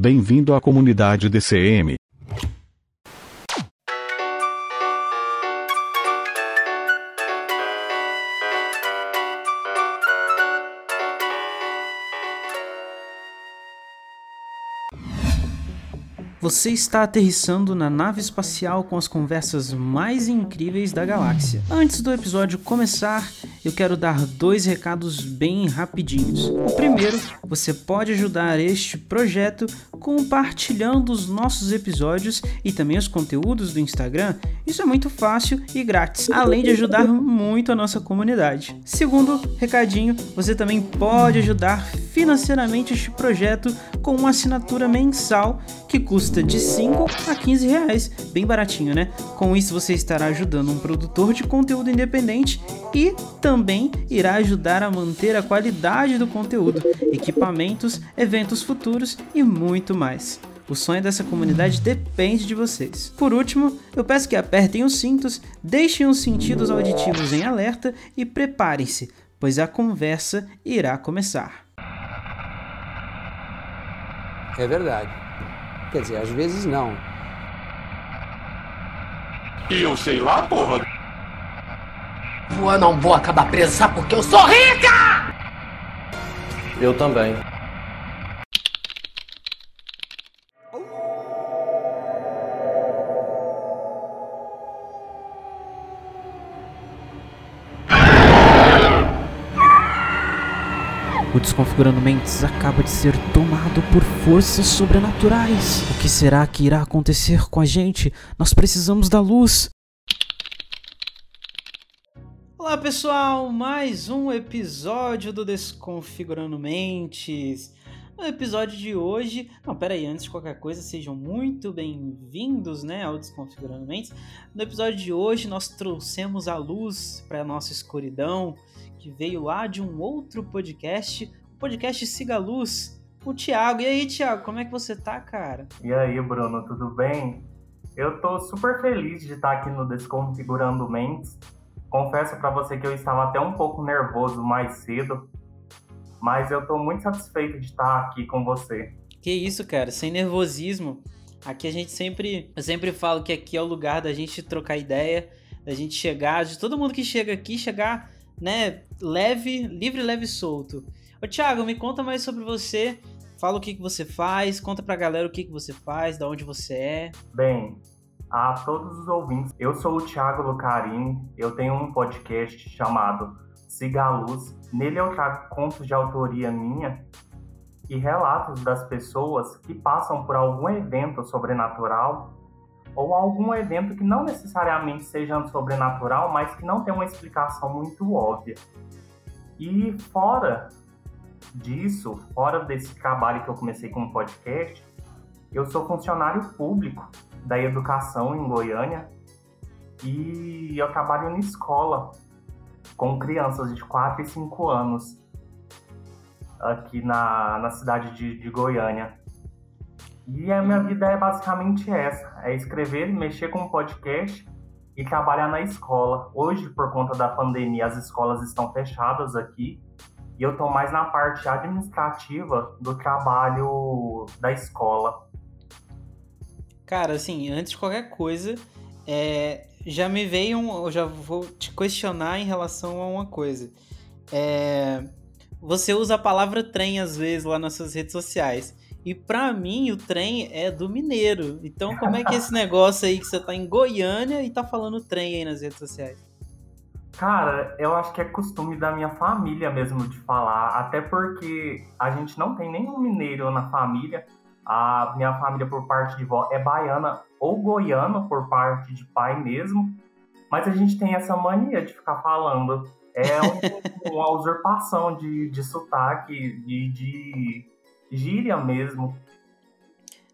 Bem-vindo à comunidade DCM. Você está aterrissando na nave espacial com as conversas mais incríveis da galáxia. Antes do episódio começar, eu quero dar dois recados bem rapidinhos. O primeiro, você pode ajudar este projeto compartilhando os nossos episódios e também os conteúdos do Instagram. Isso é muito fácil e grátis, além de ajudar muito a nossa comunidade. Segundo recadinho, você também pode ajudar financeiramente este projeto com uma assinatura mensal que custa de 5 a 15 reais, bem baratinho, né? Com isso você estará ajudando um produtor de conteúdo independente e também irá ajudar a manter a qualidade do conteúdo, equipamentos, eventos futuros e muito mais. O sonho dessa comunidade depende de vocês. Por último, eu peço que apertem os cintos, deixem os sentidos auditivos em alerta e preparem-se, pois a conversa irá começar. É verdade. Quer dizer, às vezes não. E eu sei lá, porra! Eu não vou acabar presa, sabe porque eu sou rica! Eu também. O Desconfigurando Mentes acaba de ser tomado por forças sobrenaturais. O que será que irá acontecer com a gente? Nós precisamos da luz. Olá pessoal, mais um episódio do Desconfigurando Mentes. No episódio de hoje, não, pera aí, antes de qualquer coisa, sejam muito bem-vindos, né, ao Desconfigurando Mentes. No episódio de hoje, nós trouxemos a luz para a nossa escuridão, que veio lá de um outro podcast, o podcast Siga a Luz, o Thiago. E aí, Thiago, como é que você tá, cara? E aí, Bruno, tudo bem? Eu tô super feliz de estar aqui no Desconfigurando Mentes. Confesso para você que eu estava até um pouco nervoso mais cedo, mas eu tô muito satisfeito de estar aqui com você. Que isso, cara, sem nervosismo. Aqui a gente sempre, eu sempre falo que aqui é o lugar da gente trocar ideia, da gente chegar, de todo mundo que chega aqui chegar né, leve, livre, leve e solto. Ô Thiago, me conta mais sobre você. Fala o que, que você faz, conta pra galera o que, que você faz, da onde você é. Bem, a todos os ouvintes, eu sou o Thiago Lucarini, eu tenho um podcast chamado Siga a Luz. Nele eu trago contos de autoria minha e relatos das pessoas que passam por algum evento sobrenatural ou algum evento que não necessariamente seja sobrenatural, mas que não tem uma explicação muito óbvia. E fora disso, fora desse trabalho que eu comecei com um podcast, eu sou funcionário público da educação em Goiânia e eu trabalho em escola com crianças de 4 e 5 anos aqui na, na cidade de, de Goiânia. E a minha vida é basicamente essa: é escrever, mexer com podcast e trabalhar na escola. Hoje, por conta da pandemia, as escolas estão fechadas aqui e eu estou mais na parte administrativa do trabalho da escola. Cara, assim, antes de qualquer coisa, é, já me veio um. Eu já vou te questionar em relação a uma coisa. É, você usa a palavra trem às vezes lá nas suas redes sociais. E para mim o trem é do mineiro. Então como é que é esse negócio aí que você tá em Goiânia e tá falando trem aí nas redes sociais? Cara, eu acho que é costume da minha família mesmo de falar, até porque a gente não tem nenhum mineiro na família. A minha família por parte de vó é baiana ou goiana por parte de pai mesmo. Mas a gente tem essa mania de ficar falando. É um, uma usurpação de, de sotaque, de, de gíria mesmo.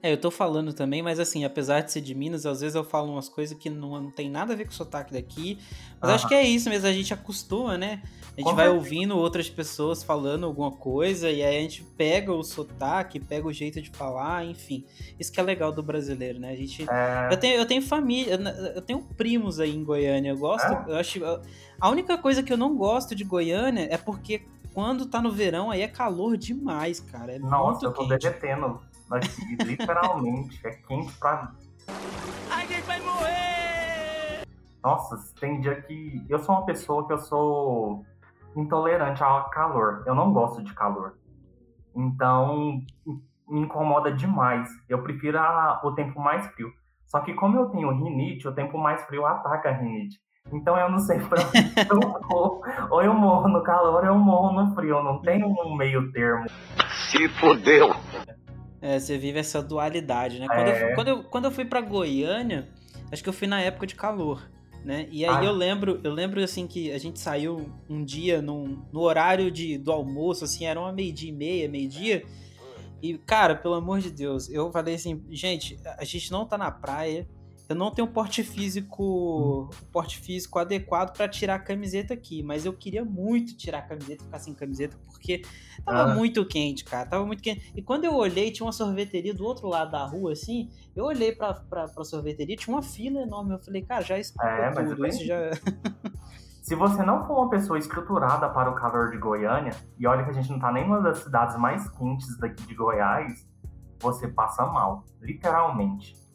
É, eu tô falando também, mas assim, apesar de ser de Minas, às vezes eu falo umas coisas que não, não tem nada a ver com o sotaque daqui. Mas acho que é isso mesmo, a gente acostuma, né? A gente vai ouvindo outras pessoas falando alguma coisa e aí a gente pega o sotaque, pega o jeito de falar, enfim. Isso que é legal do brasileiro, né? A gente. É... Eu, tenho, eu tenho família, eu tenho primos aí em Goiânia. Eu gosto. É? Eu acho. A única coisa que eu não gosto de Goiânia é porque quando tá no verão aí é calor demais, cara. É Nossa, muito eu tô quente. derretendo aqui, literalmente. é quente pra. A gente vai morrer! Nossa, tem dia que. Eu sou uma pessoa que eu sou intolerante ao calor. Eu não gosto de calor. Então, me incomoda demais. Eu prefiro a, o tempo mais frio. Só que como eu tenho rinite, o tempo mais frio ataca a rinite. Então eu não sei pra onde eu vou. Ou eu morro no calor ou eu morro no frio. Não tem um meio termo. Se fodeu! É, você vive essa dualidade, né? Quando, é... eu, quando, eu, quando eu fui pra Goiânia, acho que eu fui na época de calor né? E aí ah. eu lembro, eu lembro assim que a gente saiu um dia num, no horário de, do almoço, assim, era uma meio-dia e meia, meio-dia. E, cara, pelo amor de Deus, eu falei assim, gente, a gente não tá na praia, eu não tenho porte físico, porte físico adequado para tirar a camiseta aqui, mas eu queria muito tirar a camiseta, ficar sem camiseta, porque tava ah. muito quente, cara, tava muito quente. E quando eu olhei, tinha uma sorveteria do outro lado da rua, assim, eu olhei pra, pra, pra sorveteria, tinha uma fila enorme, eu falei, cara, já explica é, tudo, isso já... Se você não for uma pessoa estruturada para o calor de Goiânia, e olha que a gente não tá nem uma das cidades mais quentes daqui de Goiás, você passa mal, literalmente.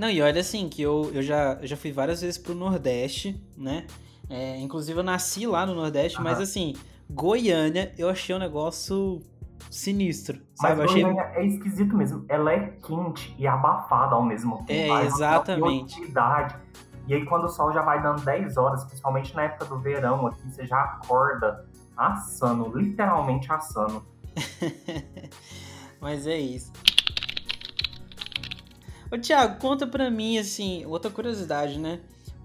Não, e olha assim, que eu, eu, já, eu já fui várias vezes pro Nordeste, né? É, inclusive eu nasci lá no Nordeste, uhum. mas assim, Goiânia eu achei um negócio sinistro. Mas sabe? Goiânia achei... é esquisito mesmo. Ela é quente e abafada ao mesmo tempo. É, exatamente. E aí quando o sol já vai dando 10 horas, principalmente na época do verão aqui, você já acorda assando, literalmente assando. mas é isso. Ô, Thiago, conta pra mim, assim, outra curiosidade, né?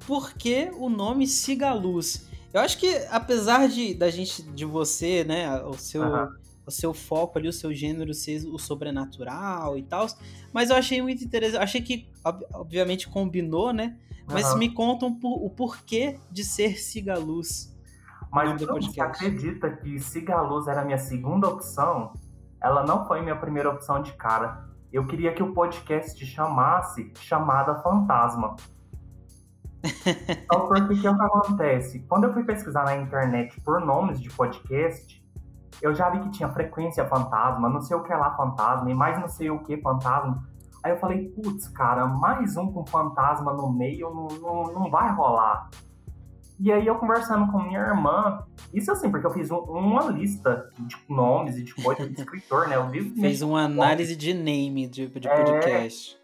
Por que o nome Cigaluz? Eu acho que, apesar de da gente, de você, né, o seu, uhum. o seu foco ali, o seu gênero ser o sobrenatural e tal, mas eu achei muito interessante. Achei que, obviamente, combinou, né? Mas uhum. me contam o porquê de ser Cigaluz. Mas você acredita que Cigaluz era a minha segunda opção? Ela não foi minha primeira opção de cara eu queria que o podcast chamasse Chamada Fantasma. Então, porque que é o que acontece? Quando eu fui pesquisar na internet por nomes de podcast, eu já vi que tinha frequência fantasma, não sei o que é lá fantasma, e mais não sei o que fantasma. Aí eu falei, putz, cara, mais um com fantasma no meio não, não, não vai rolar. E aí eu conversando com minha irmã, isso assim, porque eu fiz um, uma lista de nomes e de coisas de escritor, né? Eu vi Fez uma análise de name de, de é... podcast.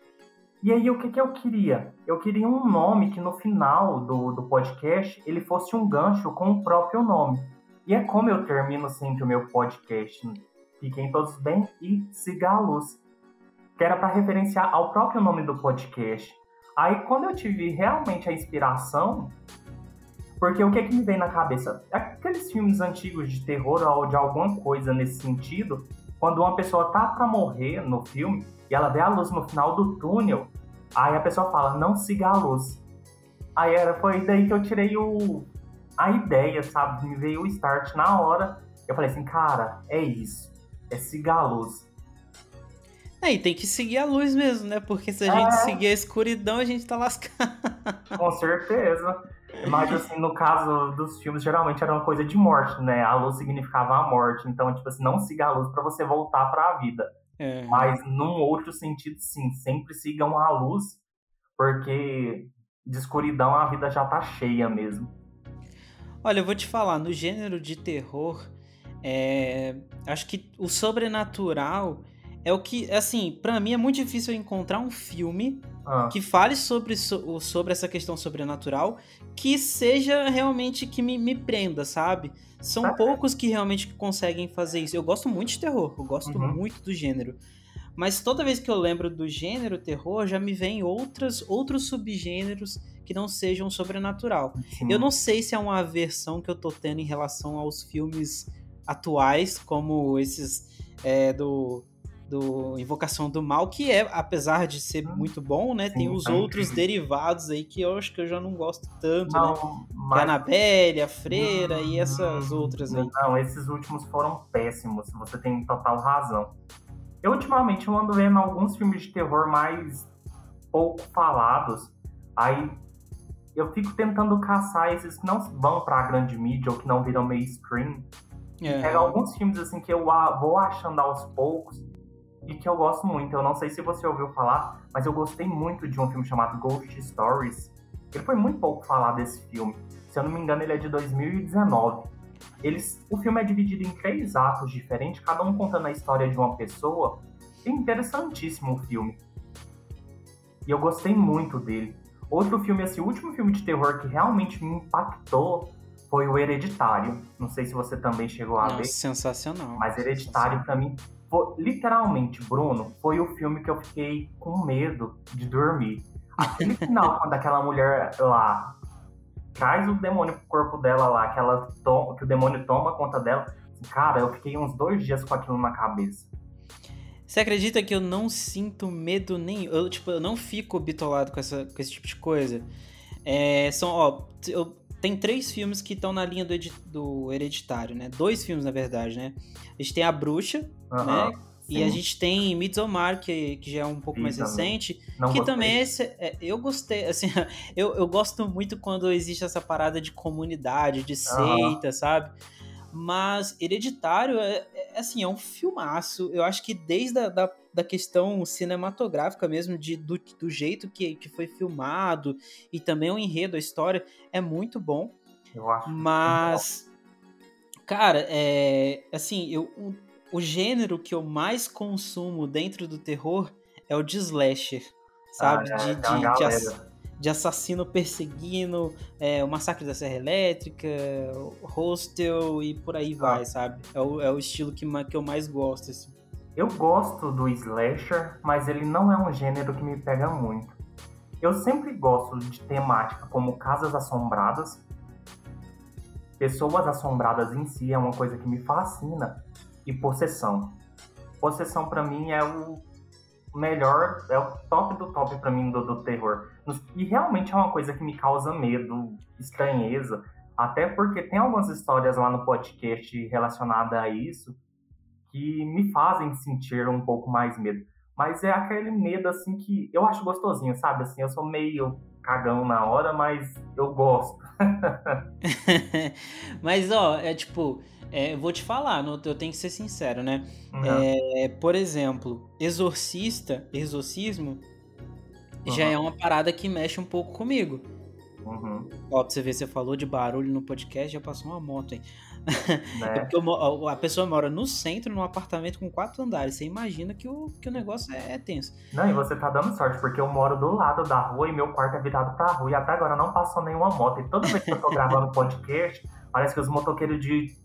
E aí o que, que eu queria? Eu queria um nome que no final do, do podcast ele fosse um gancho com o próprio nome. E é como eu termino sempre o meu podcast. Fiquem todos bem e siga a luz. Que era para referenciar ao próprio nome do podcast. Aí quando eu tive realmente a inspiração, porque o que, que me vem na cabeça? Aqueles filmes antigos de terror ou de alguma coisa nesse sentido, quando uma pessoa tá para morrer no filme e ela vê a luz no final do túnel, aí a pessoa fala, não siga a luz. Aí era, foi daí que eu tirei o, a ideia, sabe? Me veio o start na hora. Eu falei assim, cara, é isso. É siga a luz. É, e tem que seguir a luz mesmo, né? Porque se a é. gente seguir a escuridão, a gente tá lascado. Com certeza. Mas, assim, no caso dos filmes, geralmente era uma coisa de morte, né? A luz significava a morte. Então, tipo assim, não siga a luz para você voltar para a vida. É. Mas, num outro sentido, sim. Sempre sigam a luz, porque de escuridão a vida já tá cheia mesmo. Olha, eu vou te falar, no gênero de terror, é... acho que o sobrenatural é o que, assim, para mim é muito difícil encontrar um filme ah. que fale sobre, sobre essa questão sobrenatural que seja realmente que me, me prenda, sabe? São ah, poucos que realmente conseguem fazer isso. Eu gosto muito de terror, eu gosto uhum. muito do gênero. Mas toda vez que eu lembro do gênero terror, já me vem outras, outros subgêneros que não sejam sobrenatural. Sim. Eu não sei se é uma aversão que eu tô tendo em relação aos filmes atuais, como esses é, do do Invocação do Mal, que é, apesar de ser muito bom, né? Sim, tem os tá outros incrível. derivados aí que eu acho que eu já não gosto tanto, né? Não, é a mas Anabelle, a Freira e essas outras aí. Não, esses últimos foram péssimos. Você tem total razão. Eu ultimamente eu ando vendo alguns filmes de terror mais pouco falados. Aí eu fico tentando caçar esses que não vão pra grande mídia ou que não viram mainstream. É. Pega alguns filmes assim que eu vou achando aos poucos e que eu gosto muito. Eu não sei se você ouviu falar, mas eu gostei muito de um filme chamado Ghost Stories. Ele foi muito pouco falado esse filme. Se eu não me engano, ele é de 2019. Eles, o filme é dividido em três atos diferentes, cada um contando a história de uma pessoa. É interessantíssimo o filme. E eu gostei muito dele. Outro filme, o último filme de terror que realmente me impactou foi o Hereditário. Não sei se você também chegou a Nossa, ver. sensacional. Mas Hereditário, pra mim, literalmente, Bruno, foi o filme que eu fiquei com medo de dormir. Aquele final, quando aquela mulher lá traz o demônio pro corpo dela lá, que, ela to- que o demônio toma conta dela, cara, eu fiquei uns dois dias com aquilo na cabeça. Você acredita que eu não sinto medo nenhum? Eu, tipo, eu não fico bitolado com, essa, com esse tipo de coisa. É, são, ó, eu, tem três filmes que estão na linha do, do Hereditário, né? Dois filmes, na verdade, né? A gente tem A Bruxa, né? E a sim, gente tem Midsommar, que, que já é um pouco Vi mais também. recente. não que gostei. também esse, é, eu gostei, assim, eu, eu gosto muito quando existe essa parada de comunidade, de seita, sabe? Mas Hereditário é, é, assim, é um filmaço. Eu acho que desde a da, da questão cinematográfica mesmo, de, do, do jeito que, que foi filmado, e também o enredo, a história, é muito bom. Eu acho. Mas, cara, é. Assim, eu, o, o gênero que eu mais consumo dentro do terror é o de slasher. Sabe? Ah, é, de, uma de, de, galera. ass- de assassino perseguindo, é, o Massacre da Serra Elétrica, o Hostel e por aí vai, sabe? É o, é o estilo que, que eu mais gosto, assim. Eu gosto do slasher, mas ele não é um gênero que me pega muito. Eu sempre gosto de temática como casas assombradas. Pessoas assombradas em si é uma coisa que me fascina. E possessão. Possessão pra mim é o melhor, é o top do top pra mim do, do terror. E realmente é uma coisa que me causa medo, estranheza. Até porque tem algumas histórias lá no podcast relacionadas a isso que me fazem sentir um pouco mais medo. Mas é aquele medo, assim, que eu acho gostosinho, sabe? Assim, eu sou meio cagão na hora, mas eu gosto. Mas, ó, é tipo, é, eu vou te falar, eu tenho que ser sincero, né? Uhum. É, por exemplo, exorcista, exorcismo, já Uhum. é uma parada que mexe um pouco comigo. Uhum, Ó, pra você ver, você falou de barulho no podcast, já passou uma moto aí. É né? porque eu a pessoa mora no centro, num apartamento com quatro andares. Você imagina que o, que o negócio é, é tenso. Não, e você tá dando sorte, porque eu moro do lado da rua e meu quarto é virado pra rua. E até agora não passou nenhuma moto. E toda vez que eu tô gravando podcast, parece que os motoqueiros de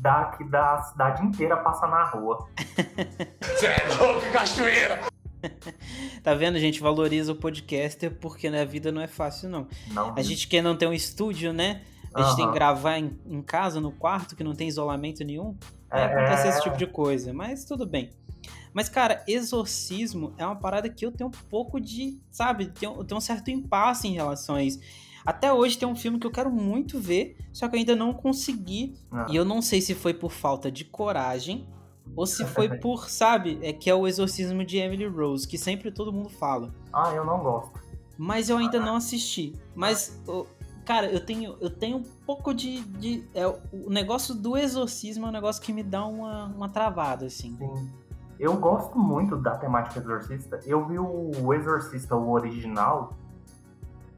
daqui da cidade inteira passam na rua. Cê é louco, cachoeira! Tá vendo, gente? Valoriza o podcaster porque né, a vida não é fácil, não. Não, A gente quer não ter um estúdio, né? A gente tem que gravar em, em casa, no quarto, que não tem isolamento nenhum. Aí É, acontece é. esse tipo de coisa, mas tudo bem. Mas, cara, exorcismo é uma parada que eu tenho um pouco de, sabe, tenho, eu tenho um certo impasse em relação a isso. Até hoje tem um filme que eu quero muito ver, só que eu ainda não consegui. Ah. E eu não sei se foi por falta de coragem ou se foi por, sabe, é que é o exorcismo de Emily Rose, que sempre todo mundo fala. Ah, eu não gosto. Mas eu ainda não assisti. Mas, cara, eu tenho, eu tenho um pouco de. de é, o negócio do exorcismo é um negócio que me dá uma, uma travada, assim. Sim. Eu gosto muito da temática exorcista. Eu vi o Exorcista, o original,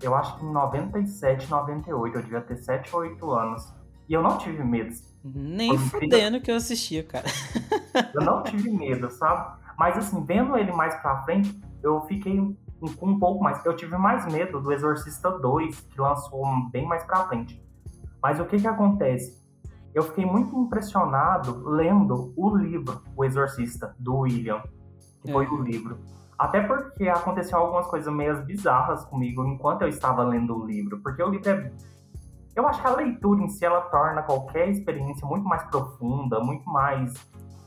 eu acho que em 97, 98. Eu devia ter 7 ou 8 anos. E eu não tive medo. Nem fudendo que eu assistia, cara. Eu não tive medo, sabe? Mas assim, vendo ele mais pra frente, eu fiquei com um pouco mais. Eu tive mais medo do Exorcista 2, que lançou bem mais pra frente. Mas o que que acontece? Eu fiquei muito impressionado lendo o livro, O Exorcista, do William, que foi É. o livro. Até porque aconteceu algumas coisas meio bizarras comigo enquanto eu estava lendo o livro. Porque o livro é. Eu acho que a leitura em si ela torna qualquer experiência muito mais profunda, muito mais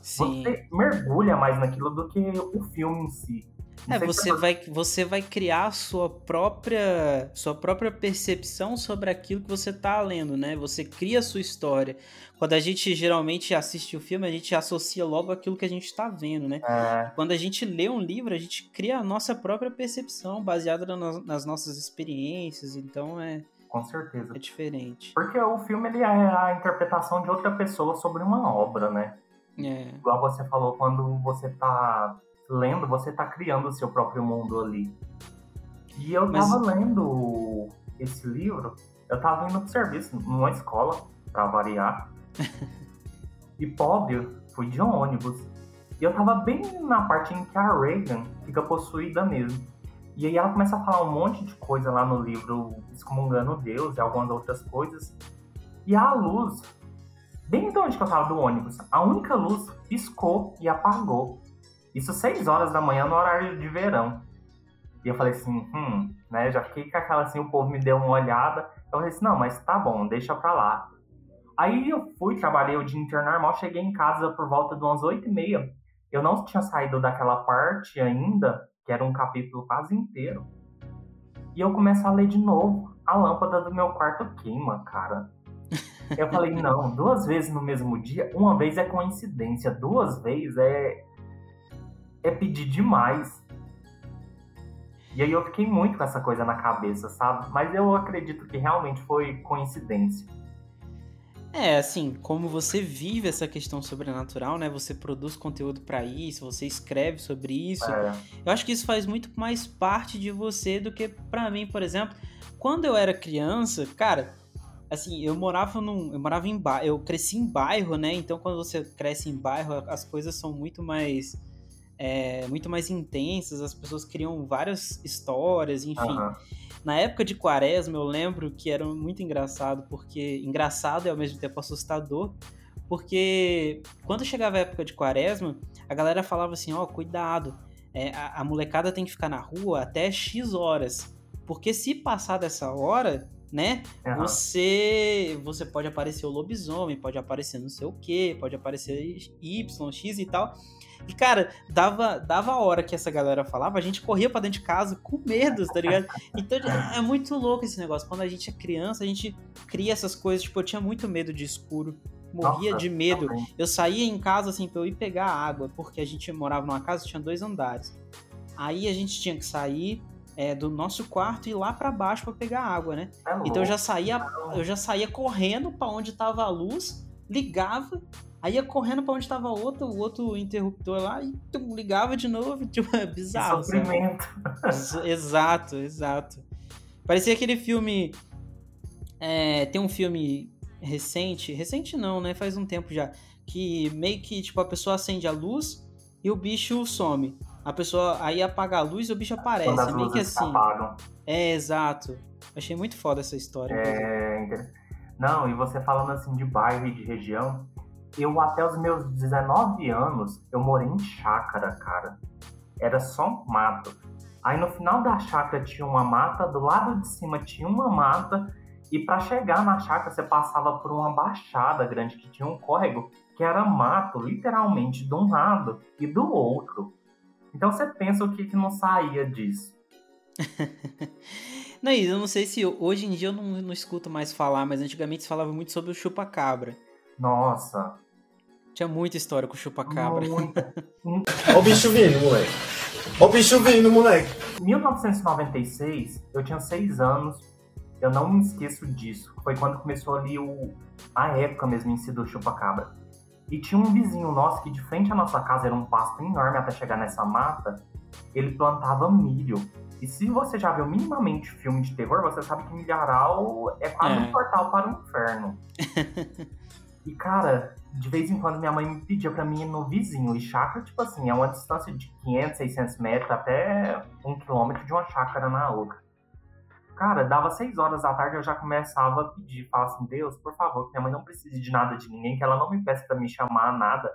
Sim. Você mergulha mais naquilo do que o filme em si. É, você vai, você vai criar a sua própria, sua própria percepção sobre aquilo que você tá lendo, né? Você cria a sua história. Quando a gente geralmente assiste o filme, a gente associa logo aquilo que a gente tá vendo, né? É, Quando a gente lê um livro, a gente cria a nossa própria percepção, baseada na- nas nossas experiências, então é, com certeza. é diferente. Porque o filme ele é a interpretação de outra pessoa sobre uma obra, né? É, Igual você falou, quando você tá lendo, você tá criando o seu próprio mundo ali. E eu Mas- tava lendo esse livro, eu tava indo pro serviço, numa escola, pra variar. e pobre, fui de ônibus. E eu tava bem na parte em que a Reagan fica possuída mesmo. E aí ela começa a falar um monte de coisa lá no livro, excomungando Deus e algumas outras coisas. E a luz, bem de onde que eu tava do ônibus, a única luz piscou e apagou. Isso 6 horas da manhã no horário de verão. E eu falei assim, hum, né? Já fiquei com aquela assim, o povo me deu uma olhada. Eu falei assim, não, mas tá bom, deixa pra lá. Aí eu fui, trabalhei o dia inteiro normal, cheguei em casa por volta de umas 8 e meia. Eu não tinha saído daquela parte ainda, que era um capítulo quase inteiro. E eu começo a ler de novo. A lâmpada do meu quarto queima, cara. Eu falei, não, duas vezes no mesmo dia, uma vez é coincidência, duas vezes é. É pedir demais. E aí eu fiquei muito com essa coisa na cabeça, sabe? Mas eu acredito que realmente foi coincidência. É, assim, como você vive essa questão sobrenatural, né? Você produz conteúdo pra isso, você escreve sobre isso. É, Eu acho que isso faz muito mais parte de você do que pra mim, por exemplo. Quando eu era criança, cara, assim, eu morava num, eu morava em bairro, eu cresci em bairro, né? Então quando você cresce em bairro, as coisas são muito mais é, muito mais intensas, as pessoas criam várias histórias, enfim. aham. Na época de quaresma, eu lembro que era muito engraçado, porque. Engraçado e ao mesmo tempo assustador. Porque quando chegava a época de quaresma, a galera falava assim: ó, cuidado, é, a, a molecada tem que ficar na rua até X horas. Porque se passar dessa hora, né, aham. você você pode aparecer o lobisomem, pode aparecer não sei o que, pode aparecer Y, X e tal. E, cara, dava, dava a hora que essa galera falava, a gente corria pra dentro de casa com medo, tá ligado? Então é muito louco esse negócio. Quando a gente é criança, a gente cria essas coisas. Tipo, eu tinha muito medo de escuro. Morria Nossa, de medo. também. Eu saía em casa, assim, pra eu ir pegar água, porque a gente morava numa casa que tinha dois andares. Aí a gente tinha que sair é, do nosso quarto e ir lá pra baixo pra pegar água, né? É Então eu já saía, eu já saía correndo pra onde tava a luz, ligava, aí ia correndo pra onde tava o outro, o outro interruptor lá e tum, ligava de novo, tipo, é bizarro. sofrimento. Ex- Exato, exato. Parecia aquele filme. é, tem um filme recente, recente não, né? Faz um tempo já. Que meio que tipo a pessoa acende a luz e o bicho some. A pessoa aí apaga a luz e o bicho aparece. Quando as É meio que assim. apagam. É, exato. Achei muito foda essa história. É, Não, e você falando assim de bairro e de região, eu até os meus 19 anos, eu morei em chácara, cara. Era só mato. Aí no final da chácara tinha uma mata, do lado de cima tinha uma mata, e para chegar na chácara você passava por uma baixada grande que tinha um córrego, que era mato, literalmente, de um lado e do outro. Então você pensa o que, que não saía disso. Não, eu não sei se hoje em dia eu não, não escuto mais falar, mas antigamente se falava muito sobre o chupa-cabra. Nossa, Tinha muita história com o chupa-cabra. muita, Ó o bicho vindo, moleque. Ó o bicho vindo, moleque. 1996, eu tinha seis anos, eu não me esqueço disso. Foi quando começou ali o, a época mesmo em si do chupa-cabra. E tinha um vizinho nosso que de frente à nossa casa era um pasto enorme até chegar nessa mata. Ele plantava milho. E se você já viu minimamente filme de terror, você sabe que milharal é quase É. um portal para o inferno. e cara, de vez em quando minha mãe me pedia pra mim ir no vizinho. E chácara, tipo assim, é uma distância de 500, 600 metros até um quilômetro de uma chácara na outra. Cara, dava 6 horas da tarde eu já começava a pedir, falar assim, Deus, por favor, que minha mãe não precise de nada de ninguém, que ela não me peça pra me chamar nada,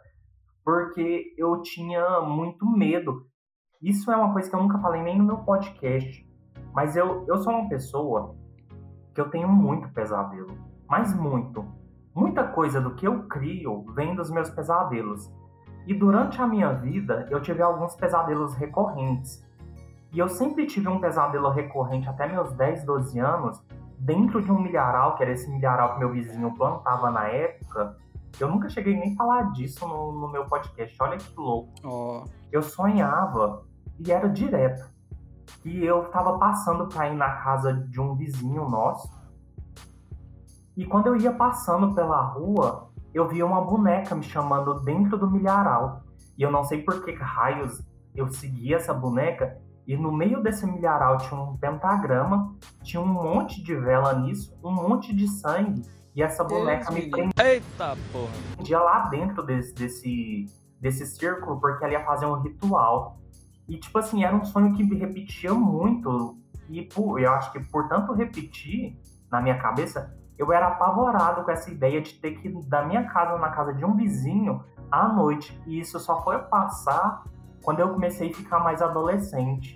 porque eu tinha muito medo. Isso é uma coisa que eu nunca falei nem no meu podcast, mas eu, eu sou uma pessoa que eu tenho muito pesadelo, mas muito. Muita coisa do que eu crio vem dos meus pesadelos. E durante a minha vida, eu tive alguns pesadelos recorrentes. E eu sempre tive um pesadelo recorrente até meus 10, 12 anos, dentro de um milharal, que era esse milharal que meu vizinho plantava na época. Eu nunca cheguei nem a falar disso no, no meu podcast. Olha que louco. Oh. Eu sonhava e era direto. E eu tava passando pra ir na casa de um vizinho nosso. E quando eu ia passando pela rua, eu via uma boneca me chamando dentro do milharal. E eu não sei por que raios eu seguia essa boneca. E no meio desse milharal tinha um pentagrama, tinha um monte de vela nisso, um monte de sangue. E essa boneca Deus me prendia Eita porra. lá dentro desse, desse, desse círculo porque ela ia fazer um ritual. E, tipo assim, era um sonho que me repetia muito. E pô, eu acho que por tanto repetir na minha cabeça, eu era apavorado com essa ideia de ter que ir da minha casa na casa de um vizinho à noite. E isso só foi passar quando eu comecei a ficar mais adolescente.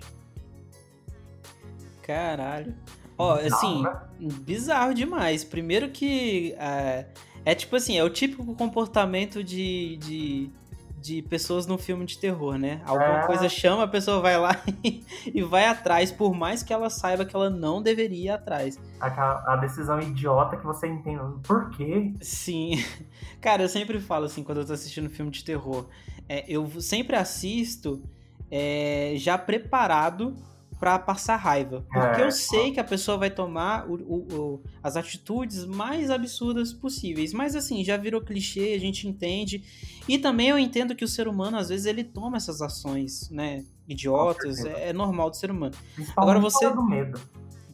Caralho. Ó, assim, Bizarro, né? bizarro demais. Primeiro que é, é tipo assim, é o típico comportamento de, de, de pessoas num filme de terror, né? Alguma É. coisa chama, a pessoa vai lá e, e vai atrás, por mais que ela saiba que ela não deveria ir atrás. Aquela, a decisão idiota que você entende. Por quê? Sim. Cara, eu sempre falo assim, quando eu tô assistindo filme de terror, é, eu sempre assisto é, já preparado pra passar raiva. Porque É. eu sei que a pessoa vai tomar o- o- o- as atitudes mais absurdas possíveis. Mas assim, já virou clichê, a gente entende. E também eu entendo que o ser humano, às vezes, ele toma essas ações, né? Idiotas, é, é normal do ser humano. Agora você- do medo.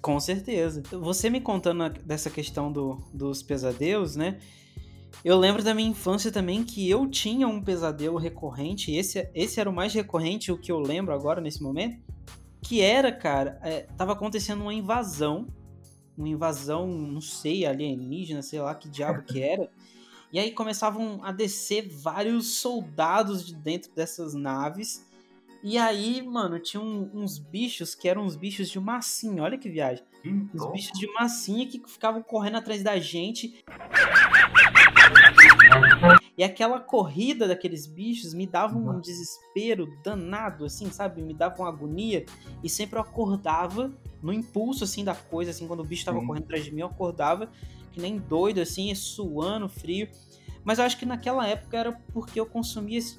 Com certeza. Você me contando dessa questão do- dos pesadelos, né? Eu lembro da minha infância também que eu tinha um pesadelo recorrente. Esse, esse era o mais recorrente, o que eu lembro agora nesse momento. Que era, cara, é, tava acontecendo uma invasão. Uma invasão, não sei, alienígena, sei lá que diabo que era. E aí começavam a descer vários soldados de dentro dessas naves. E aí, mano, tinha um- uns bichos que eram uns bichos de massinha. Olha que viagem. Que Os louco. bichos de massinha que ficavam correndo atrás da gente. E aquela corrida daqueles bichos me dava um desespero danado, assim, sabe? Me dava uma agonia. E sempre eu acordava no impulso, assim, da coisa, assim, quando o bicho tava Sim. correndo atrás de mim, eu acordava que nem doido, assim, suando, frio. Mas eu acho que naquela época era porque eu consumia. esse-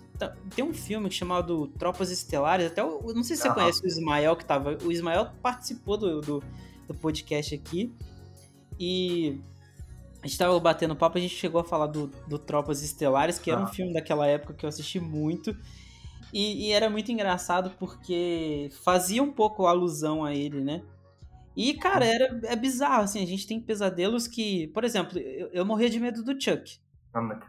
Tem um filme chamado Tropas Estelares, até o- não sei se você conhece o Ismael que tava. O Ismael participou do, do, do podcast aqui. E a gente tava batendo papo, a gente chegou a falar do, do Tropas Estelares, que era um Ah. filme daquela época que eu assisti muito. E, e era muito engraçado porque fazia um pouco alusão a ele, né? E, cara, era, é bizarro, assim, a gente tem pesadelos que... Por exemplo, eu, eu morria de medo do Chuck.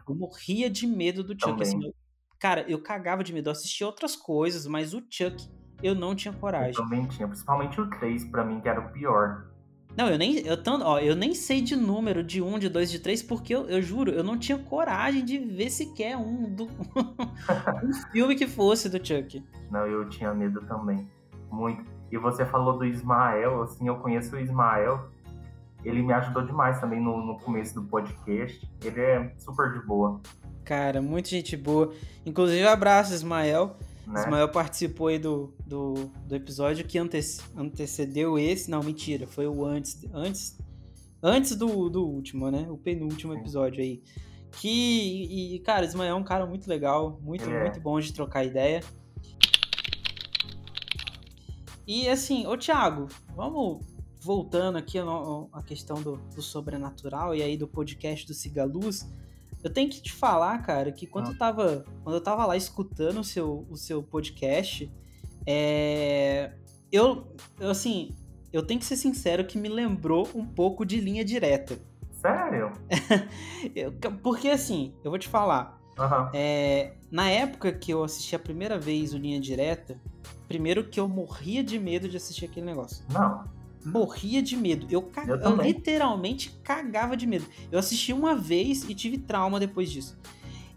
Eu morria de medo do Chuck. Assim, eu- cara, eu cagava de medo. Eu assistia outras coisas, mas o Chuck eu não tinha Eu coragem. também tinha, principalmente o 3, pra mim, que era o pior. Não, eu nem, eu, tanto, ó, eu nem sei de número, de um, de dois, de três, porque eu, eu juro, eu não tinha coragem de ver sequer um, do, um filme que fosse do Chuck. Não, eu tinha medo também. Muito. E você falou do Ismael, assim, eu conheço o Ismael. Ele me ajudou demais também no, no começo do podcast. Ele é super de boa, Cara, muita gente boa. Inclusive, abraço, Ismael. Né? Ismael participou aí do, do, do episódio que ante- antecedeu esse. Não, mentira, foi o antes. Antes, antes do, do último, né? O penúltimo Sim. episódio aí. Que, e, cara, Ismael é um cara muito legal, muito, é. muito bom de trocar ideia. E assim, ô Thiago, vamos voltando aqui a, a questão do, do sobrenatural e aí do podcast do Cigaluz. Eu tenho que te falar, cara, que quando, Ah. eu, tava, quando eu tava lá escutando o seu, o seu podcast, é, eu, eu, assim, eu tenho que ser sincero que me lembrou um pouco de linha direta. Sério? Eu- porque assim, eu vou te falar, Aham. é, na época que eu assisti a primeira vez o Linha Direta, primeiro que eu morria de medo de assistir aquele negócio. Não. Morria de medo. Eu, Eu eu literalmente cagava de medo. Eu assisti uma vez e tive trauma depois disso.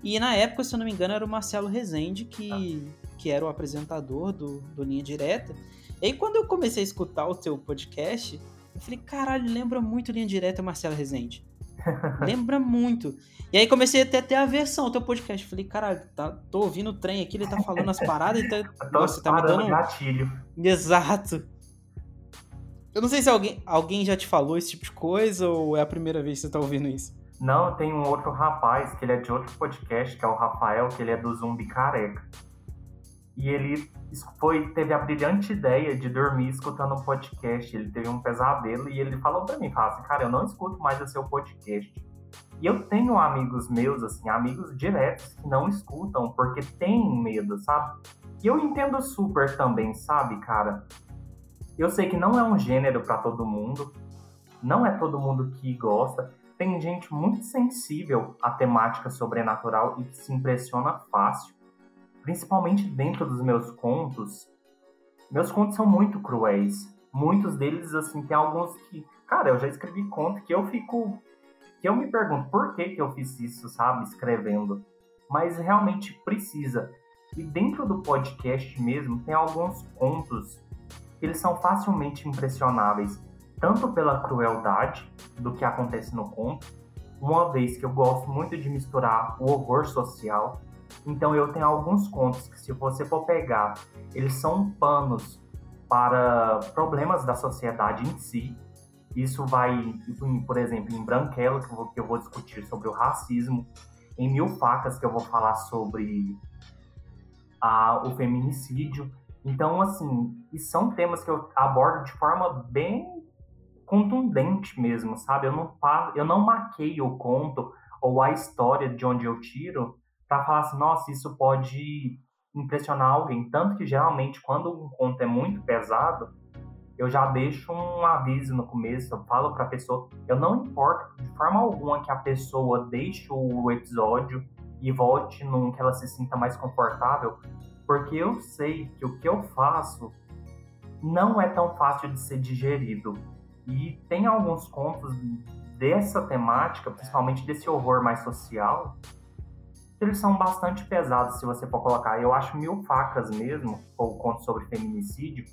E na época, se eu não me engano, era o Marcelo Rezende que, que era o apresentador do, do Linha Direta. E aí, quando eu comecei a escutar o teu podcast, eu falei, caralho, lembra muito Linha Direta Marcelo Rezende. Lembra muito. E aí comecei até a ter aversão ao teu podcast. Falei, caralho, tá, tô ouvindo o trem aqui, ele tá falando as paradas e tá. Nossa, tá me dando. gatilho. Exato. Eu não sei se alguém, alguém já te falou esse tipo de coisa ou é a primeira vez que você tá ouvindo isso. Não, tem um outro rapaz que ele é de outro podcast, que é o Rafael, que ele é do Zumbi Careca. E ele foi, teve a brilhante ideia de dormir escutando um podcast. Ele teve um pesadelo e ele falou para mim, fala assim, cara, eu não escuto mais o seu podcast. E eu tenho amigos meus, assim, amigos diretos que não escutam porque têm medo, sabe? E eu entendo super também, sabe, cara? Eu sei que não é um gênero para todo mundo, não é todo mundo que gosta. Tem gente muito sensível à temática sobrenatural e que se impressiona fácil principalmente dentro dos meus contos, meus contos são muito cruéis. Muitos deles, assim, tem alguns que, cara, eu já escrevi conto que eu fico, que eu me pergunto por que que eu fiz isso, sabe, escrevendo. Mas realmente precisa. E dentro do podcast mesmo, tem alguns contos eles são facilmente impressionáveis, tanto pela crueldade do que acontece no conto, uma vez que eu gosto muito de misturar o horror social então eu tenho alguns contos que se você for pegar, eles são panos para problemas da sociedade em si. Isso vai, por exemplo, em Branquelo, que eu vou, discutir sobre o racismo, em Mil Facas, que eu vou falar sobre a, o feminicídio. Então, assim, e são temas que eu abordo de forma bem contundente mesmo, sabe? Eu não, eu não maqueio o conto ou a história de onde eu tiro para falar assim, nossa, isso pode impressionar alguém. Tanto que geralmente quando um conto é muito pesado, eu já deixo um aviso no começo, eu falo para a pessoa, eu não importo de forma alguma que a pessoa deixe o episódio e volte num que ela se sinta mais confortável, porque eu sei que o que eu faço não é tão fácil de ser digerido. E tem alguns contos dessa temática, principalmente desse horror mais social, eles são bastante pesados se você for colocar. Eu acho Mil Facas mesmo, ou o conto sobre feminicídio,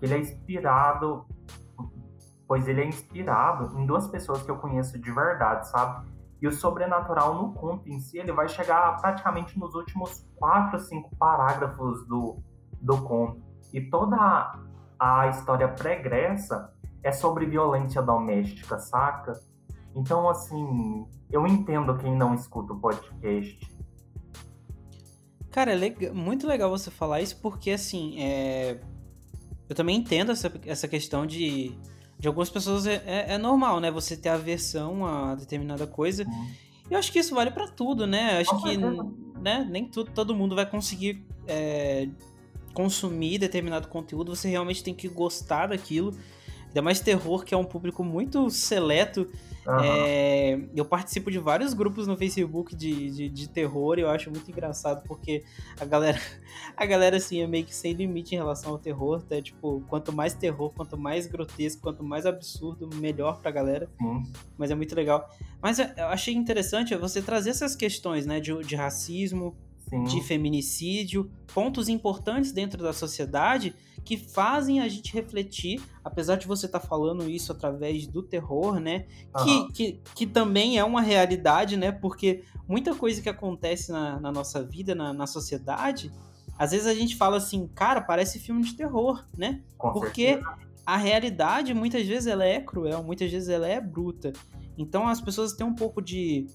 que ele é inspirado, pois ele é inspirado em duas pessoas que eu conheço de verdade, sabe? E o sobrenatural no conto em si, ele vai chegar praticamente nos últimos quatro, cinco parágrafos do, do conto. E toda a história pregressa é sobre violência doméstica, saca? Então, assim, eu entendo quem não escuta o podcast. Cara, é legal, muito legal você falar isso, porque assim, é... eu também entendo essa, essa questão de. De algumas pessoas é, é, é normal, né? Você ter aversão a determinada coisa. Uhum. Eu acho que isso vale para tudo, né? Eu acho que né, nem tudo, todo mundo vai conseguir é, consumir determinado conteúdo. Você realmente tem que gostar daquilo. Ainda mais terror, que é um público muito seleto Uhum. É, eu participo de vários grupos no Facebook de, de, de, terror e eu acho muito engraçado porque a galera, a galera assim é meio que sem limite em relação ao terror, tá? Tipo, quanto mais terror, quanto mais grotesco, quanto mais absurdo, melhor pra galera. Uhum. Mas é muito legal. Mas eu achei interessante você trazer essas questões, né, de, de racismo, Sim. de feminicídio, pontos importantes dentro da sociedade que fazem a gente refletir, apesar de você estar tá falando isso através do terror, né? Uhum. Que, que, que também é uma realidade, né? Porque muita coisa que acontece na, na nossa vida, na, na sociedade, às vezes a gente fala assim, cara, parece filme de terror, né? Com Porque certeza. a realidade, muitas vezes, ela é cruel, muitas vezes ela é bruta. Então as pessoas têm um pouco de,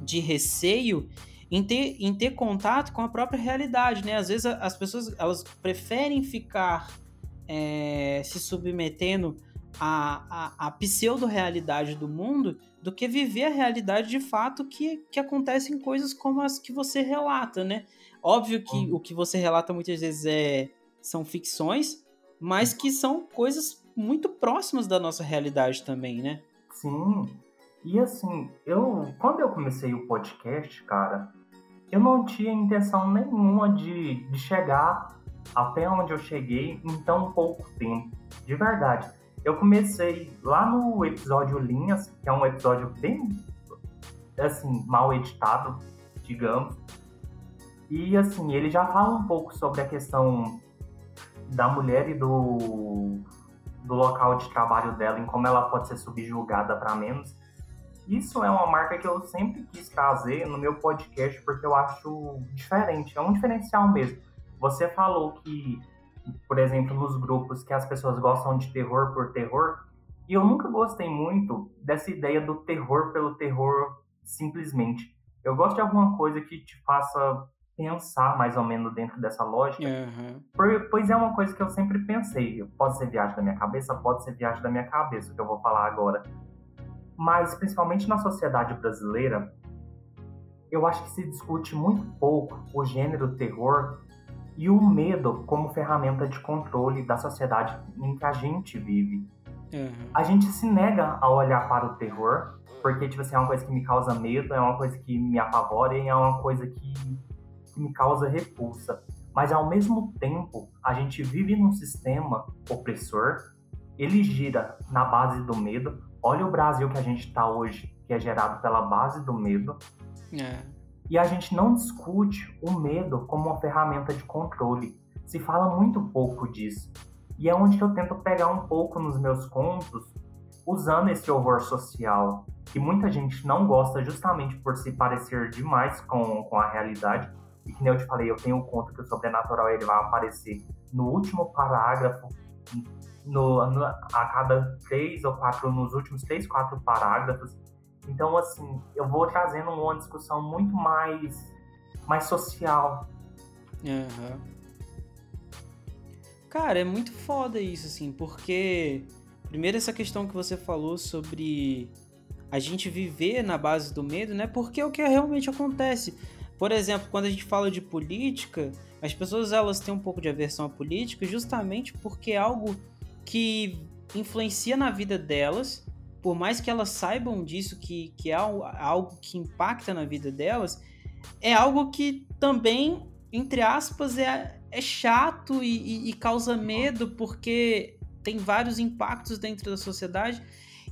de receio em ter, em ter contato com a própria realidade, né? Às vezes as pessoas elas preferem ficar é, se submetendo à, à, à pseudo-realidade do mundo do que viver a realidade de fato que, que acontecem coisas como as que você relata, né? Óbvio que uhum. o que você relata muitas vezes é, são ficções, mas que são coisas muito próximas da nossa realidade também, né? Sim. E assim, eu quando eu comecei o podcast, cara, eu não tinha intenção nenhuma de, de chegar até onde eu cheguei em tão pouco tempo. De verdade. Eu comecei lá no episódio Linhas, que é um episódio bem, assim, mal editado, digamos. E, assim, ele já fala um pouco sobre a questão da mulher e do, do local de trabalho dela, em como ela pode ser subjugada para menos. Isso é uma marca que eu sempre quis trazer no meu podcast porque eu acho diferente, é um diferencial mesmo. Você falou que, por exemplo, nos grupos que as pessoas gostam de terror por terror, e eu nunca gostei muito dessa ideia do terror pelo terror simplesmente. Eu gosto de alguma coisa que te faça pensar mais ou menos dentro dessa lógica. Uhum. Pois é uma coisa que eu sempre pensei. Pode ser viagem da minha cabeça, pode ser viagem da minha cabeça, o que eu vou falar agora. Mas, principalmente na sociedade brasileira, eu acho que se discute muito pouco o gênero terror e o medo como ferramenta de controle da sociedade em que a gente vive. Uhum. A gente se nega a olhar para o terror, porque tipo assim, é uma coisa que me causa medo, é uma coisa que me apavora e é uma coisa que, que me causa repulsa. Mas ao mesmo tempo, a gente vive num sistema opressor, ele gira na base do medo. Olha o Brasil que a gente está hoje, que é gerado pela base do medo. É. E a gente não discute o medo como uma ferramenta de controle. Se fala muito pouco disso. E é onde eu tento pegar um pouco nos meus contos, usando esse horror social, que muita gente não gosta justamente por se parecer demais com, com a realidade. E que nem eu te falei, eu tenho um conto que o sobrenatural ele vai aparecer no último parágrafo, no, no, a cada três ou quatro, nos últimos três, quatro parágrafos. Então, assim, eu vou trazendo uma discussão muito mais, mais social. Uhum. Cara, é muito foda isso, assim, porque. Primeiro, essa questão que você falou sobre a gente viver na base do medo, né? Porque é o que realmente acontece. Por exemplo, quando a gente fala de política, as pessoas elas têm um pouco de aversão à política justamente porque é algo que influencia na vida delas por mais que elas saibam disso, que, que é algo que impacta na vida delas, é algo que também, entre aspas, é, é chato e, e, e causa medo, porque tem vários impactos dentro da sociedade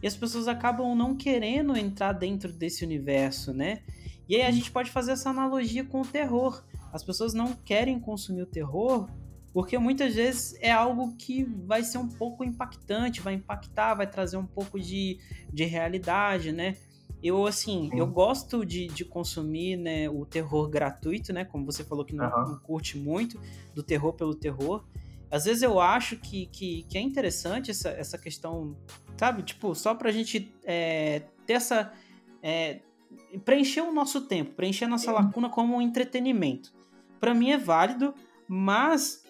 e as pessoas acabam não querendo entrar dentro desse universo, né? E aí a gente pode fazer essa analogia com o terror. As pessoas não querem consumir o terror porque muitas vezes é algo que vai ser um pouco impactante, vai impactar, vai trazer um pouco de, de realidade, né? Eu, assim, eu gosto de, de consumir né, o terror gratuito, né? Como você falou que não, uhum. não, curte muito, do terror pelo terror. Às vezes eu acho que, que, que é interessante essa, essa questão, sabe? Tipo, só pra gente é, ter essa... É, preencher o nosso tempo, preencher a nossa lacuna como um entretenimento. Para mim é válido, mas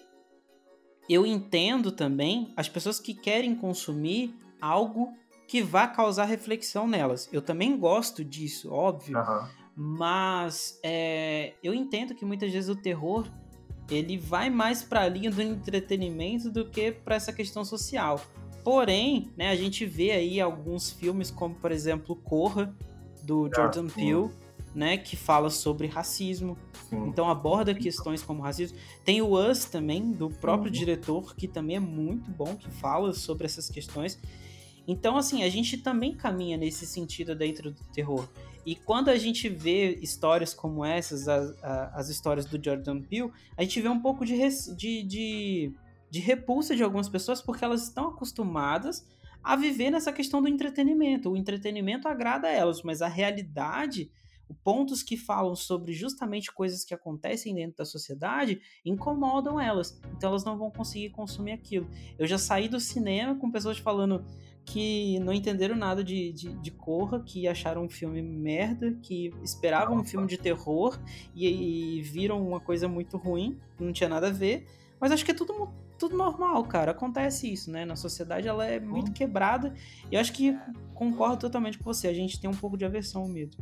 eu entendo também as pessoas que querem consumir algo que vá causar reflexão nelas. Eu também gosto disso, óbvio. Uhum. Mas é, eu entendo que muitas vezes o terror ele vai mais para a linha do entretenimento do que para essa questão social. Porém, né, a gente vê aí alguns filmes como, por exemplo, Corra, do ah, Jordan Peele, né, que fala sobre racismo. Sim. Então aborda questões como racismo. Tem o Us também, do próprio uhum. diretor, que também é muito bom, que fala sobre essas questões. Então, assim, a gente também caminha nesse sentido dentro do terror. E quando a gente vê histórias como essas, as, as histórias do Jordan Peele, a gente vê um pouco de, de, de, de repulsa de algumas pessoas porque elas estão acostumadas a viver nessa questão do entretenimento. O entretenimento agrada a elas, mas a realidade pontos que falam sobre justamente coisas que acontecem dentro da sociedade incomodam elas. Então elas não vão conseguir consumir aquilo. Eu já saí do cinema com pessoas falando que não entenderam nada de, de, de Corra, que acharam um filme merda, que esperavam um filme de terror e, e viram uma coisa muito ruim, não tinha nada a ver. Mas acho que é tudo, tudo normal, cara. Acontece isso, né? Na sociedade ela é muito quebrada. E eu acho que concordo totalmente com você. A gente tem um pouco de aversão ao medo.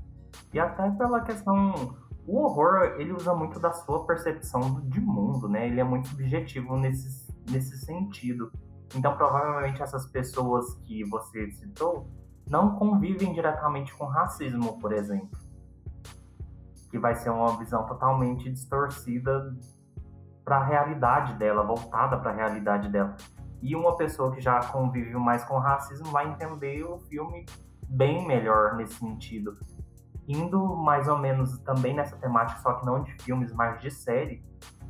E até pela questão. O horror, ele usa muito da sua percepção de mundo, né? Ele é muito subjetivo nesse, nesse sentido. Então, provavelmente, essas pessoas que você citou não convivem diretamente com racismo, por exemplo. Que vai ser uma visão totalmente distorcida para a realidade dela, voltada para a realidade dela. E uma pessoa que já convive mais com racismo vai entender o filme bem melhor nesse sentido indo mais ou menos também nessa temática, só que não de filmes, mas de série.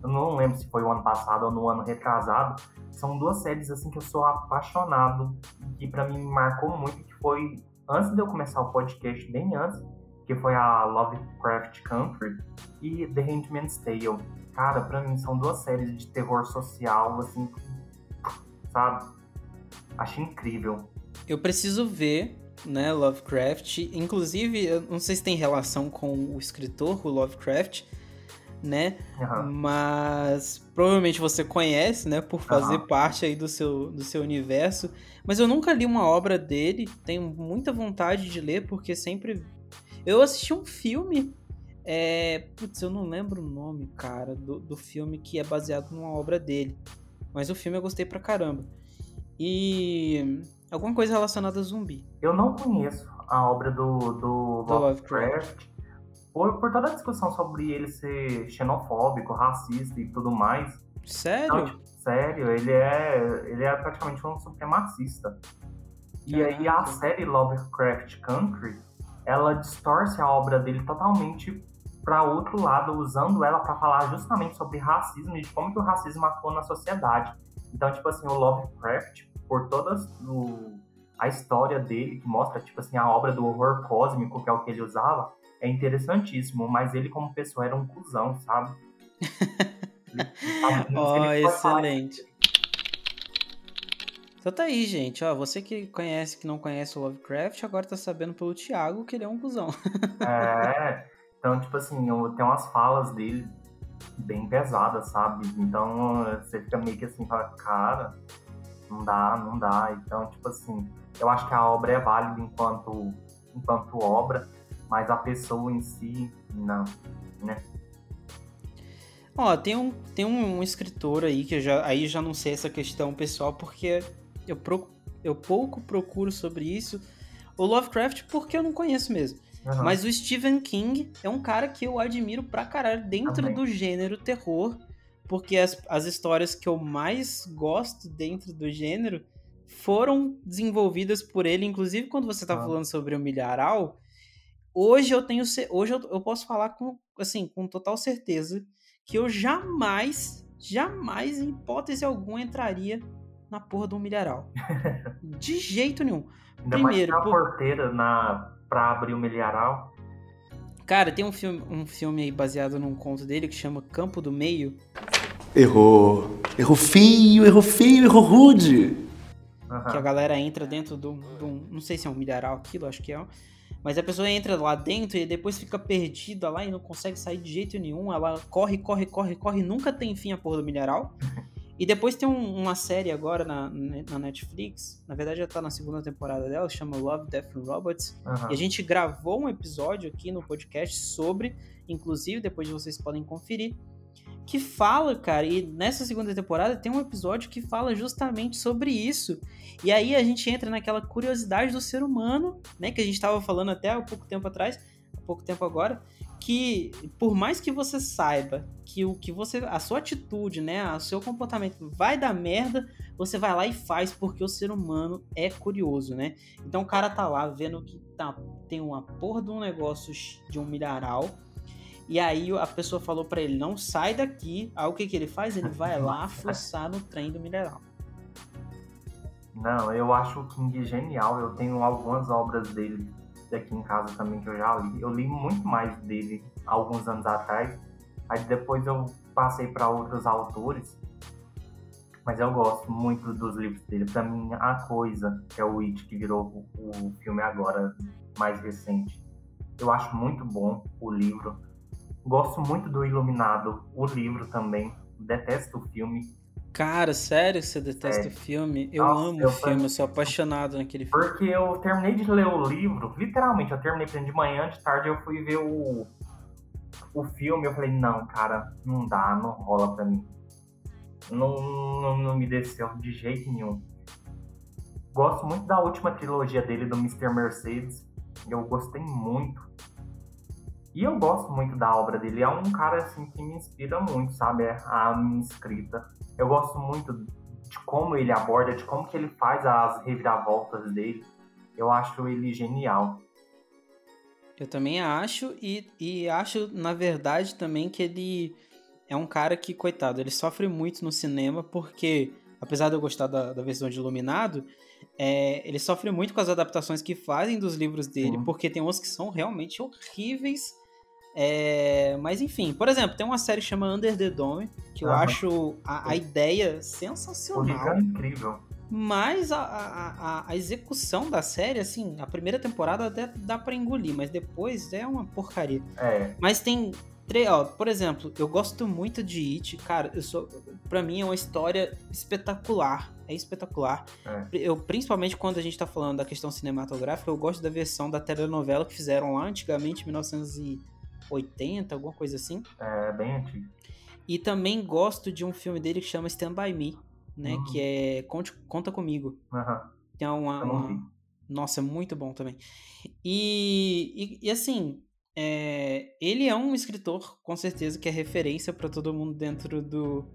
Eu não lembro se foi o ano passado ou no ano retrasado. São duas séries assim que eu sou apaixonado, que para mim marcou muito, que foi antes de eu começar o podcast, bem antes, que foi a Lovecraft Country e The Handmaid's Tale. Cara, pra mim são duas séries de terror social, assim, sabe? Acho incrível. Eu preciso ver, né, Lovecraft. Inclusive, eu não sei se tem relação com o escritor, o Lovecraft, né? Uhum. Mas provavelmente você conhece, né, por fazer Uhum. parte aí do seu, do seu universo. Mas eu nunca li uma obra dele, tenho muita vontade de ler, porque sempre. Eu assisti um filme. É... Putz, eu não lembro o nome, cara, do, do filme que é baseado numa obra dele. Mas o filme eu gostei pra caramba. E. Alguma coisa relacionada a zumbi. Eu não conheço a obra do, do, Do Lovecraft. Por, por toda a discussão sobre ele ser xenofóbico, racista e tudo mais. Sério? Não, tipo, sério, ele é, ele é praticamente um supremacista. E aí a série Lovecraft Country, ela distorce a obra dele totalmente para outro lado, usando ela para falar justamente sobre racismo e de como que o racismo atua na sociedade. Então, tipo assim, o Lovecraft, por toda o- a história dele, que mostra, tipo assim, a obra do horror cósmico, que é o que ele usava, é interessantíssimo, mas ele como pessoa era um cuzão, sabe? Falar excelente. Então tá aí, gente. Ó, você que conhece, que não conhece o Lovecraft, agora tá sabendo pelo Thiago que ele é um cuzão. É, então, tipo assim, tem umas falas dele bem pesadas, sabe? Então, você fica meio que assim, fala, cara, não dá, não dá. Então, tipo assim, eu acho que a obra é válida enquanto, enquanto obra, mas a pessoa em si, não, né? Ó, tem um, tem um, escritor aí que eu já, aí já não sei essa questão pessoal, porque eu, pro, eu pouco procuro sobre isso. O Lovecraft, porque eu não conheço mesmo. Uhum. Mas o Stephen King é um cara que eu admiro pra caralho dentro Também. do gênero terror, porque as, as histórias que eu mais gosto dentro do gênero foram desenvolvidas por ele, inclusive quando você tá Ah. falando sobre o milharal, hoje eu tenho hoje eu, eu posso falar com assim, com total certeza que eu jamais, jamais em hipótese alguma entraria na porra do milharal. De jeito nenhum. Ainda primeiro, mais ter a por- porteira na, pra abrir o milharal. Cara, tem um filme, um filme aí baseado num conto dele que chama Campo do Meio. Errou. Errou feio, errou feio, errou rude. que a galera entra dentro de um, Não sei se é um milharal aquilo, acho que é. Mas a pessoa entra lá dentro e depois fica perdida lá e não consegue sair de jeito nenhum. Ela corre, corre, corre, corre, nunca tem fim a porra do milharal. E depois tem um- uma série agora na, na Netflix. Na verdade, já tá na segunda temporada dela, chama Love, Death and Robots. Aham. E a gente gravou um episódio aqui no podcast sobre, inclusive, depois vocês podem conferir, que fala, cara, e nessa segunda temporada tem um episódio que fala justamente sobre isso. E aí a gente entra naquela curiosidade do ser humano, né, que a gente estava falando até há pouco tempo atrás, há pouco tempo agora, que por mais que você saiba que o que você, a sua atitude, né, o seu comportamento vai dar merda, você vai lá e faz porque o ser humano é curioso, né? Então o cara tá lá vendo que tá, tem uma porra de um negócio de um milharal. E aí a pessoa falou pra ele, não sai daqui. Aí o que que ele faz? Ele vai lá fuçar no trem do milharal. Não, eu acho o King genial. Eu tenho algumas obras dele aqui em casa também que eu já li. Eu li muito mais dele alguns anos atrás. Aí depois eu passei para outros autores. Mas eu gosto muito dos livros dele. Pra mim, a coisa que é o It, que virou o filme agora mais recente. Eu acho muito bom o livro. Gosto muito do Iluminado, o livro também. Detesto o filme. Cara, sério que você detesta Sério. o filme? Eu Nossa, amo eu o filme, eu sou apaixonado naquele filme. Porque eu terminei de ler o livro, literalmente, eu terminei de manhã, de tarde eu fui ver o, o filme, eu falei, não, cara, não dá, não rola pra mim. Não, não, não me desceu de jeito nenhum. Gosto muito da última trilogia dele, do Mr. Mercedes. Eu gostei muito. E eu gosto muito da obra dele. É um cara assim que me inspira muito, sabe? É A minha escrita. Eu gosto muito de como ele aborda, de como que ele faz as reviravoltas dele. Eu acho ele genial. Eu também acho, e, e acho, na verdade, também que ele é um cara que, coitado, ele sofre muito no cinema porque apesar de eu gostar da, da versão de Iluminado, é, ele sofre muito com as adaptações que fazem dos livros dele, Sim. porque tem uns que são realmente horríveis. É, mas enfim, por exemplo, tem uma série que chama Under the Dome, que eu acho a, a ideia sensacional. é incrível. Mas a, a, a- execução da série, assim, a primeira temporada até dá pra engolir, mas depois é uma porcaria. É, Mas tem. Ó, por exemplo, eu gosto muito de It, cara. Eu sou, pra mim é uma história espetacular. É espetacular. É. Eu, principalmente quando a gente tá falando da questão cinematográfica, eu gosto da versão da telenovela que fizeram lá antigamente, em 1980, alguma coisa assim. é bem antigo. E também gosto de um filme dele que chama Stand By Me, né? Uhum. Que é Conte, Conta Comigo. Aham. Tem uma, não uma- vi. Nossa, é muito bom também. E, e, e, assim, é, ele é um escritor, com certeza, que é referência pra todo mundo dentro do,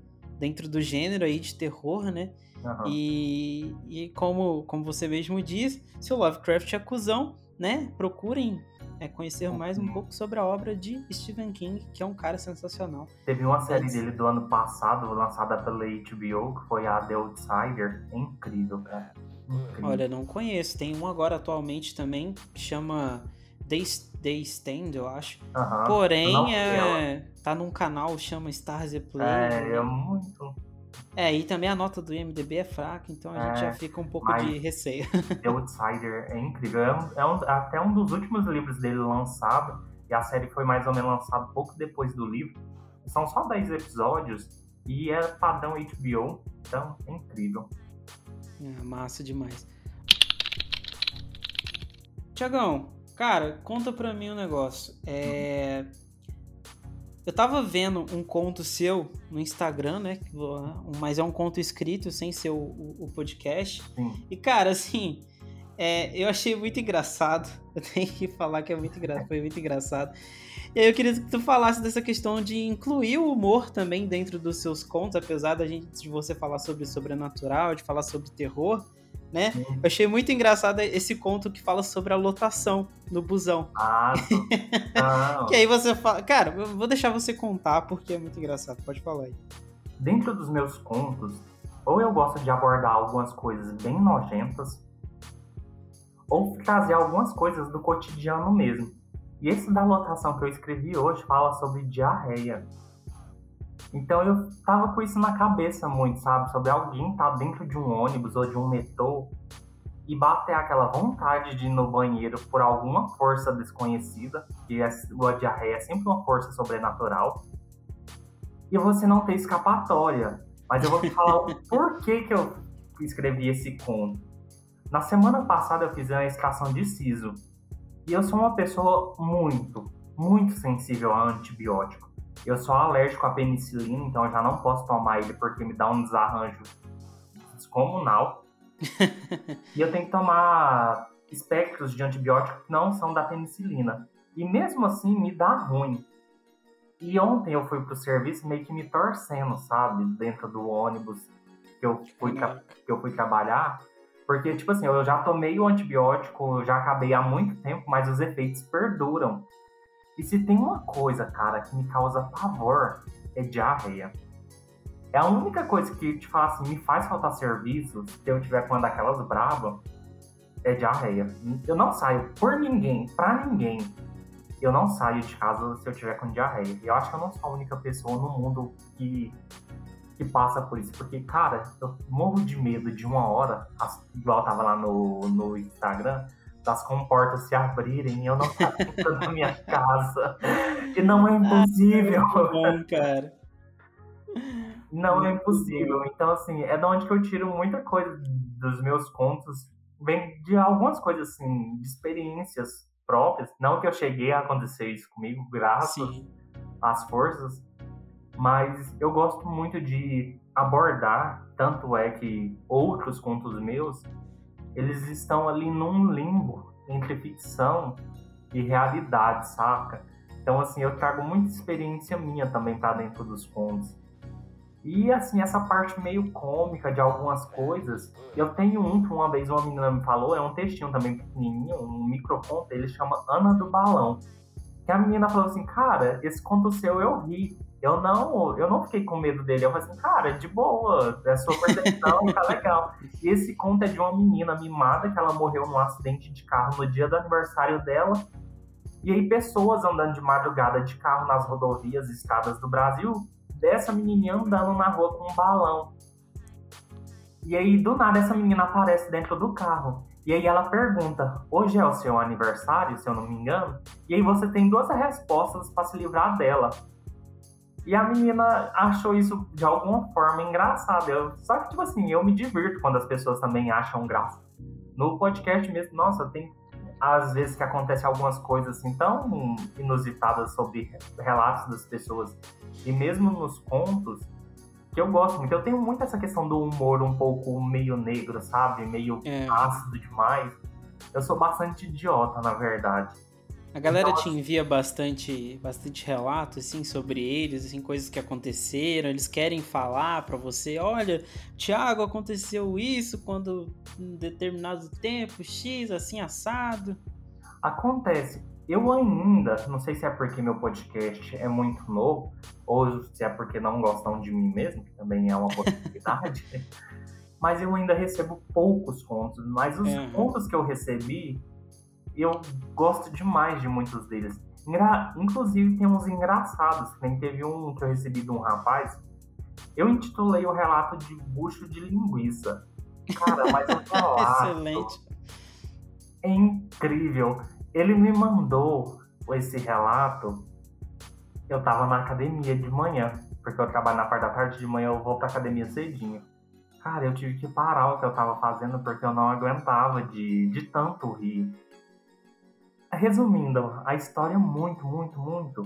dentro do gênero aí de terror, né? Aham. E, e como, como você mesmo diz, se o Lovecraft é cuzão, né? Procurem é, conhecer mais um pouco sobre a obra de Stephen King, que é um cara sensacional. Teve uma série dele do ano passado, lançada pela HBO, que foi a The Outsider. É incrível, cara. Incrível. Olha, não conheço. Tem um agora atualmente também que chama They, They Stand, eu acho. Não Porém, vi é, tá num canal chama Stars Play. É, é muito. É, e também a nota do IMDB é fraca, então a gente É, já fica um pouco de receio. The Outsider é incrível. É, um- é um- até um dos últimos livros dele lançado, e a série foi mais ou menos lançada pouco depois do livro. São só 10 episódios e é padrão HBO, então é incrível. É, massa demais. Tiagão, cara, conta pra mim um negócio. É... Eu tava vendo um conto seu no Instagram, né? Mas é um conto escrito, sem ser o, o- o podcast. Sim. E, cara, assim, é, eu achei muito engraçado. Eu tenho que falar que é muito engraçado, foi muito engraçado. E aí eu queria que tu falasse dessa questão de incluir o humor também dentro dos seus contos, apesar da gente de você falar sobre sobrenatural, de falar sobre terror, né? Eu achei muito engraçado esse conto que fala sobre a lotação no busão. Ah, não. Que aí você fala. Cara, eu vou deixar você contar porque é muito engraçado. Pode falar aí. Dentro dos meus contos, ou eu gosto de abordar algumas coisas bem nojentas, ou trazer algumas coisas do cotidiano mesmo. E esse da lotação que eu escrevi hoje fala sobre diarreia. Então eu tava com isso na cabeça muito, sabe? Sobre alguém tá dentro de um ônibus ou de um metrô e bater aquela vontade de ir no banheiro por alguma força desconhecida, que é- a diarreia é sempre uma força sobrenatural, e você não ter escapatória. Mas eu vou te falar o porquê que eu escrevi esse conto. Na semana passada eu fiz uma extração de siso. E eu sou uma pessoa muito, muito sensível a antibiótico. Eu sou alérgico à penicilina, então eu já não posso tomar ele porque me dá um desarranjo descomunal. e eu tenho que tomar espectros de antibiótico que não são da penicilina. E mesmo assim me dá ruim. E ontem eu fui pro serviço meio que me torcendo, sabe? Dentro do ônibus que eu fui, que eu fui trabalhar. Porque, tipo assim, eu já tomei o antibiótico, já acabei há muito tempo, mas os efeitos perduram. E se tem uma coisa, cara, que me causa pavor, é diarreia. É a única coisa que, te assim, me faz faltar serviço, se eu tiver com uma daquelas braba, é diarreia. Eu não saio por ninguém, pra ninguém. Eu não saio de casa se eu tiver com diarreia. Eu acho que eu não sou a única pessoa no mundo que, que passa por isso. Porque, cara, eu morro de medo de uma hora, igual tava lá no, no Instagram, das comportas se abrirem e eu não dentro da minha casa. E não é impossível. Muito bom, cara. Não é impossível. Então, assim, é de onde que eu tiro muita coisa dos meus contos. Vem de algumas coisas, assim, de experiências próprias. Não que eu cheguei a acontecer isso comigo, graças Sim. às forças. Mas eu gosto muito de abordar. Tanto é que outros contos meus, eles estão ali num limbo entre ficção e realidade, saca? Então, assim, eu trago muita experiência minha também pra dentro dos contos. E, assim, essa parte meio cômica de algumas coisas. Eu tenho um que uma vez uma menina me falou, é um textinho também pequenininho, um microconto, ele chama Ana do Balão. Que a menina falou assim, cara, esse conto seu eu ri. Eu não, eu não fiquei com medo dele. Eu falei assim, cara, de boa, é sua percepção, tá legal. E esse conto é de uma menina mimada que ela morreu num acidente de carro no dia do aniversário dela. E aí, pessoas andando de madrugada de carro nas rodovias e estradas do Brasil, dessa menininha andando na rua com um balão. E aí, do nada, essa menina aparece dentro do carro. E aí ela pergunta: hoje é o seu aniversário, se eu não me engano? E aí você tem duas respostas para se livrar dela. E a menina achou isso de alguma forma engraçado. Eu, só que, tipo assim, eu me divirto quando as pessoas também acham graça. No podcast mesmo, nossa, tem às vezes que acontece algumas coisas assim tão inusitadas sobre relatos das pessoas. E mesmo nos contos, que eu gosto muito. Eu tenho muito essa questão do humor um pouco meio negro, sabe? Meio é. ácido demais. Eu sou bastante idiota, na verdade. A galera então, te envia bastante, bastante relatos assim sobre eles, assim coisas que aconteceram. Eles querem falar para você, olha, Thiago, aconteceu isso quando em determinado tempo X, assim assado. Acontece. Eu ainda, não sei se é porque meu podcast é muito novo, ou se é porque não gostam de mim mesmo, que também é uma possibilidade. mas eu ainda recebo poucos contos. Mas os contos que eu recebi e eu gosto demais de muitos deles. Inclusive, tem uns engraçados. Nem teve um que eu recebi de um rapaz. Eu intitulei o relato de bucho de linguiça. Cara, mas o relato... Excelente. É incrível. Ele me mandou esse relato. Eu tava na academia de manhã. Porque eu trabalho na parte da tarde, de manhã eu vou pra academia cedinho. Cara, eu tive que parar o que eu tava fazendo porque eu não aguentava de, de tanto rir. Resumindo, a história é muito, muito, muito.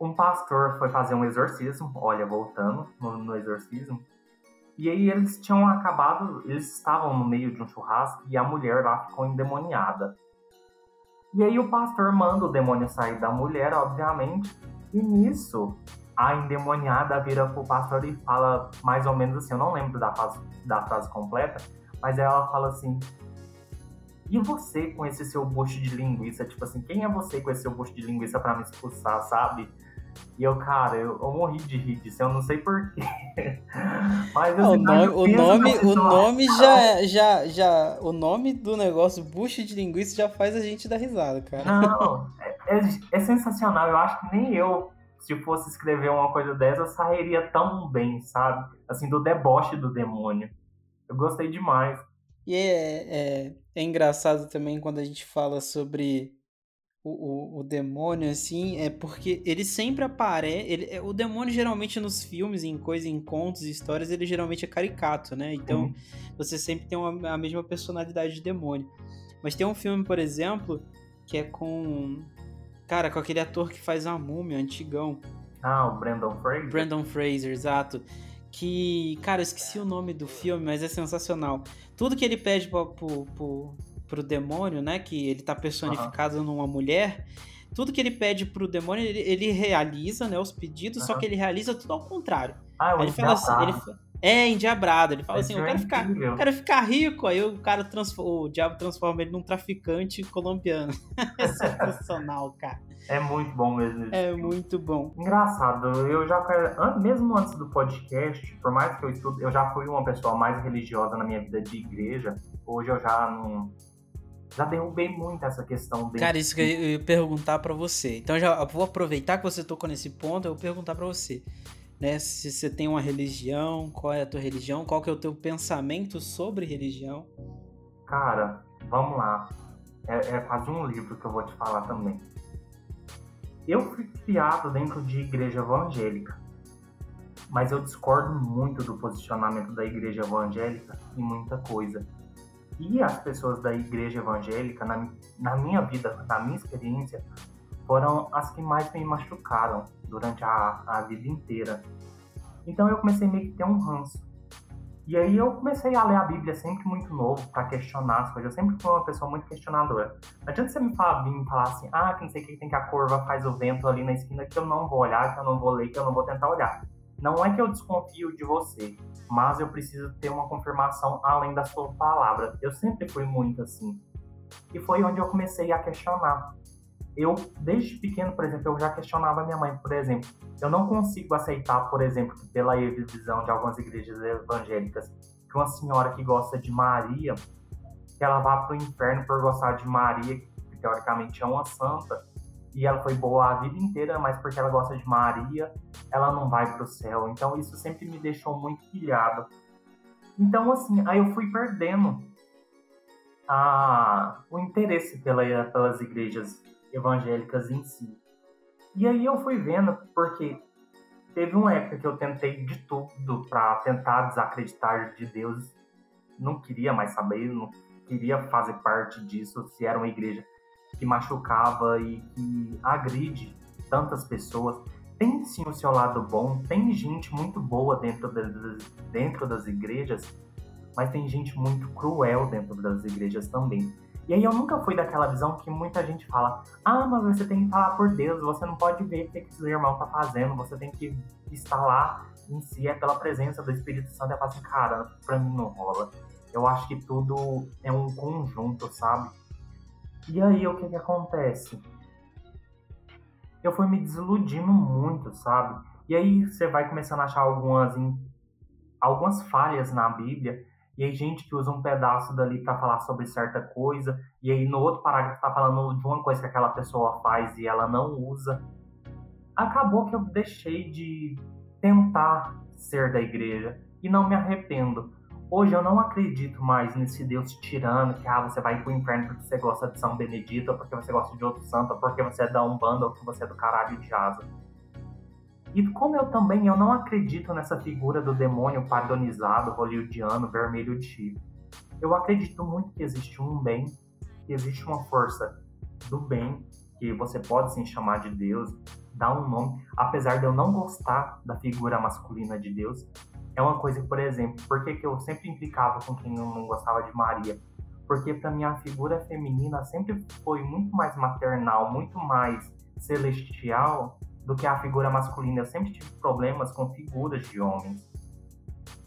Um pastor foi fazer um exorcismo, olha, voltando no, no exorcismo, e aí eles tinham acabado, eles estavam no meio de um churrasco e a mulher lá ficou endemoniada. E aí o pastor manda o demônio sair da mulher, obviamente, e nisso a endemoniada vira pro pastor e fala mais ou menos assim, eu não lembro da frase, da frase completa, mas ela fala assim: e você com esse seu bucho de linguiça? Tipo assim, quem é você com esse seu bucho de linguiça para me expulsar, sabe? E eu, cara, eu, eu, morri de rir disso, eu não sei porquê. Mas assim, o nome, o nome, o nome já, já, já. O nome do negócio, bucho de linguiça, já faz a gente dar risada, cara. Não, é, é, é sensacional. Eu acho que nem eu, se fosse escrever uma coisa dessa, sairia tão bem, sabe? Assim, do deboche do demônio. Eu gostei demais. E é, é, é engraçado também quando a gente fala sobre o, o, o, demônio, assim, é porque ele sempre aparece. Ele, é, o demônio, geralmente, nos filmes, em coisas, em contos e histórias, ele geralmente é caricato, né? Então, uhum. você sempre tem uma, a mesma personalidade de demônio. Mas tem um filme, por exemplo, que é com. Cara, com aquele ator que faz a múmia, antigão. Ah, o Brandon Fraser. Brandon Fraser, exato que, cara, eu esqueci o nome do filme, mas é sensacional. Tudo que ele pede pro, pro, pro, pro demônio, né, que ele tá personificado uhum. numa mulher, tudo que ele pede pro demônio, ele, ele realiza, né, os pedidos, uhum. só que ele realiza tudo ao contrário. Ah, ele fala assim, ele é endiabrado, ele fala assim, eu quero ficar, eu quero ficar rico, aí o cara transforma, o diabo transforma ele num traficante colombiano. é sensacional, cara. É muito bom mesmo. É muito bom. Engraçado, eu já mesmo antes do podcast, por mais que eu estude, eu já fui uma pessoa mais religiosa na minha vida de igreja. Hoje eu já não já derrubei muito essa questão dele. Cara, isso que eu ia perguntar para você. Então já vou aproveitar que você tocou nesse ponto, eu vou perguntar para você. Né, se você tem uma religião, qual é a tua religião, qual que é o teu pensamento sobre religião? Cara, vamos lá. É, é quase um livro que eu vou te falar também. Eu fui criado dentro de igreja evangélica, mas eu discordo muito do posicionamento da igreja evangélica em muita coisa. E as pessoas da igreja evangélica, na, na minha vida, na minha experiência, foram as que mais me machucaram durante a, a vida inteira. Então eu comecei meio que ter um ranço. E aí eu comecei a ler a Bíblia sempre muito novo, para questionar as coisas. Eu sempre fui uma pessoa muito questionadora. Não adianta você me falar, vir falar assim, ah, que não sei o que tem que a curva faz o vento ali na esquina, que eu não vou olhar, que eu não vou ler, que eu não vou tentar olhar. Não é que eu desconfio de você, mas eu preciso ter uma confirmação além da sua palavra. Eu sempre fui muito assim. E foi onde eu comecei a questionar. Eu, desde pequeno, por exemplo, eu já questionava minha mãe, por exemplo. Eu não consigo aceitar, por exemplo, pela visão de algumas igrejas evangélicas, que uma senhora que gosta de Maria, que ela vá para o inferno por gostar de Maria, que teoricamente é uma santa, e ela foi boa a vida inteira, mas porque ela gosta de Maria, ela não vai para o céu. Então isso sempre me deixou muito pilhado. Então, assim, aí eu fui perdendo a, o interesse pela, pelas igrejas evangélicas em si. E aí eu fui vendo, porque teve uma época que eu tentei de tudo para tentar desacreditar de Deus. Não queria mais saber, não queria fazer parte disso, se era uma igreja que machucava e que agride tantas pessoas. Tem sim o seu lado bom, tem gente muito boa dentro das, dentro das igrejas, mas tem gente muito cruel dentro das igrejas também. E aí eu nunca fui daquela visão que muita gente fala: ah, mas você tem que falar por Deus, você não pode ver o que esse irmão tá fazendo, você tem que estar lá em si, é pela presença do Espírito Santo. Eu falo assim, cara, pra mim não rola. Eu acho que tudo é um conjunto, sabe? E aí o que que acontece? Eu fui me desiludindo muito, sabe? E aí você vai começando a achar algumas, algumas falhas na Bíblia e aí gente que usa um pedaço dali para falar sobre certa coisa, e aí no outro parágrafo tá falando de uma coisa que aquela pessoa faz e ela não usa. Acabou que eu deixei de tentar ser da igreja e não me arrependo. Hoje eu não acredito mais nesse Deus tirano que ah, você vai pro inferno porque você gosta de São Benedito, ou porque você gosta de outro santo, ou porque você é da Umbanda, ou porque você é do caralho de asa. E como eu também eu não acredito nessa figura do demônio padronizado, hollywoodiano, vermelho chifre. Eu acredito muito que existe um bem, que existe uma força do bem, que você pode sim chamar de Deus, dar um nome, apesar de eu não gostar da figura masculina de Deus. É uma coisa por exemplo, por que eu sempre implicava com quem não gostava de Maria? Porque para mim a figura feminina sempre foi muito mais maternal, muito mais celestial do que a figura masculina. Eu sempre tive problemas com figuras de homens.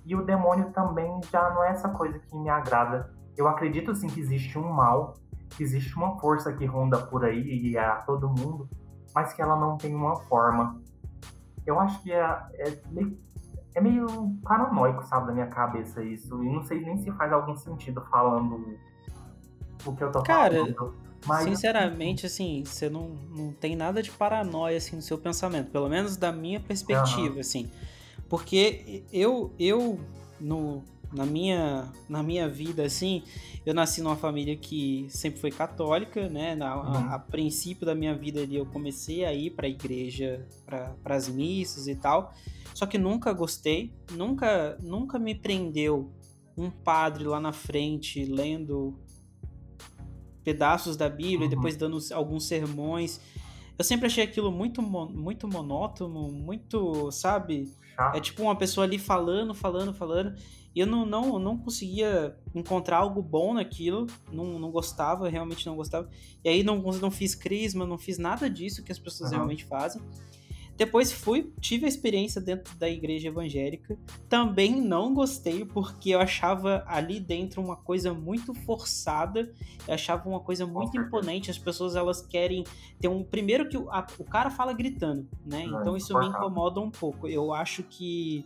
E o demônio também já não é essa coisa que me agrada. Eu acredito sim que existe um mal, que existe uma força que ronda por aí e é a todo mundo, mas que ela não tem uma forma. Eu acho que é, é, meio, é meio paranoico, sabe, da minha cabeça isso. E não sei nem se faz algum sentido falando o que eu tô Cara, falando. Mas... Sinceramente, assim, você não, não tem nada de paranoia assim, no seu pensamento, pelo menos da minha perspectiva, uhum. assim. Porque eu, eu no, na, minha, na minha vida, assim, eu nasci numa família que sempre foi católica, né? Na, uhum. a, a, princípio da minha vida ali, eu comecei a ir para a igreja, para as missas e tal. Só que nunca gostei, nunca, nunca me prendeu um padre lá na frente lendo pedaços da Bíblia, uhum. depois dando alguns sermões. Eu sempre achei aquilo muito, muito monótono, muito, sabe? É tipo uma pessoa ali falando, falando, falando. E eu não, não, não conseguia encontrar algo bom naquilo. Não, não gostava, realmente não gostava. E aí não, não fiz crisma, não fiz nada disso que as pessoas uhum. realmente fazem. Depois fui, tive a experiência dentro da igreja evangélica. Também não gostei, porque eu achava ali dentro uma coisa muito forçada. Eu achava uma coisa muito imponente. As pessoas elas querem ter um. Primeiro que o, a, o cara fala gritando, né? Então isso me incomoda um pouco. Eu acho que.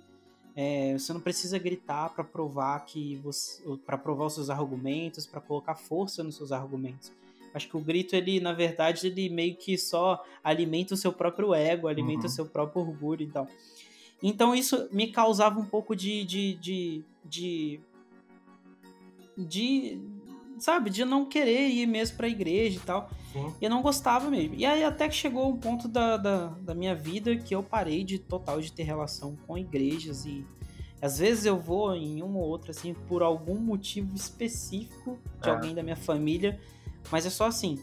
É, você não precisa gritar para provar que você, para provar os seus argumentos, para colocar força nos seus argumentos. Acho que o grito, ele, na verdade, ele meio que só alimenta o seu próprio ego, alimenta uhum. o seu próprio orgulho e tal. Então isso me causava um pouco de. de, de, de, de sabe, de não querer ir mesmo pra igreja e tal. Sim. E eu não gostava mesmo. E aí até que chegou um ponto da, da, da, minha vida que eu parei de total de ter relação com igrejas e às vezes eu vou em uma ou outra, assim, por algum motivo específico de é. alguém da minha família mas é só assim.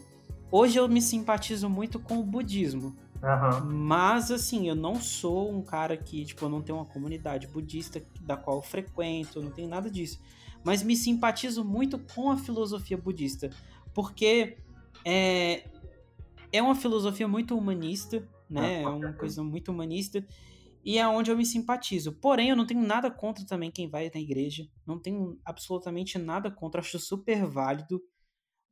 Hoje eu me simpatizo muito com o budismo. Uhum. Mas, assim, eu não sou um cara que, tipo, eu não tenho uma comunidade budista da qual eu frequento, não tenho nada disso. Mas me simpatizo muito com a filosofia budista. Porque é, é uma filosofia muito humanista, né? É uma coisa muito humanista. E é onde eu me simpatizo. Porém, eu não tenho nada contra também quem vai na igreja. Não tenho absolutamente nada contra. Acho super válido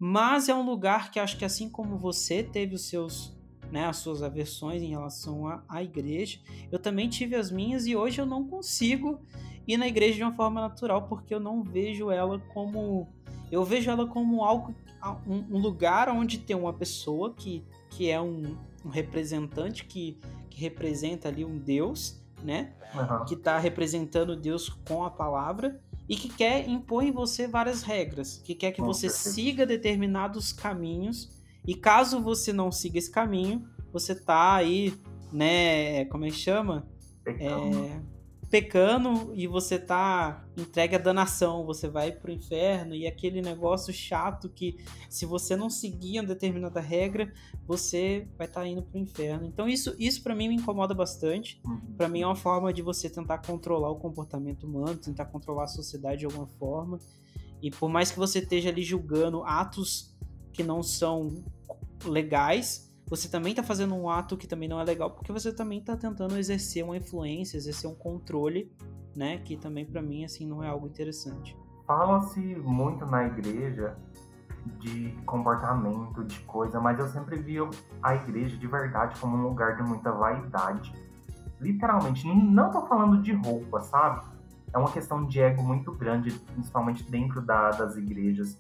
Mas é um lugar que acho que assim como você teve os seus, né, as suas aversões em relação à, à igreja, eu também tive as minhas e hoje eu não consigo ir na igreja de uma forma natural porque eu não vejo ela como eu vejo ela como algo um, um lugar onde tem uma pessoa que, que é um, um representante que, que representa ali um Deus, né? Uhum. Que está representando Deus com a palavra e que quer impor em você várias regras, que quer que você siga determinados caminhos e caso você não siga esse caminho, você tá aí, né, como é que chama? É, pecando e você tá entregue à danação, você vai pro inferno e aquele negócio chato que se você não seguir uma determinada regra, você vai estar indo pro inferno. Então isso isso para mim me incomoda bastante. Para mim é uma forma de você tentar controlar o comportamento humano, tentar controlar a sociedade de alguma forma. E por mais que você esteja ali julgando atos que não são legais, você também tá fazendo um ato que também não é legal, porque você também tá tentando exercer uma influência, exercer um controle, né? Que também para mim assim não é algo interessante. Fala-se muito na igreja de comportamento, de coisa, mas eu sempre vi a igreja de verdade como um lugar de muita vaidade. Literalmente, não tô falando de roupa, sabe? É uma questão de ego muito grande, principalmente dentro da- das igrejas.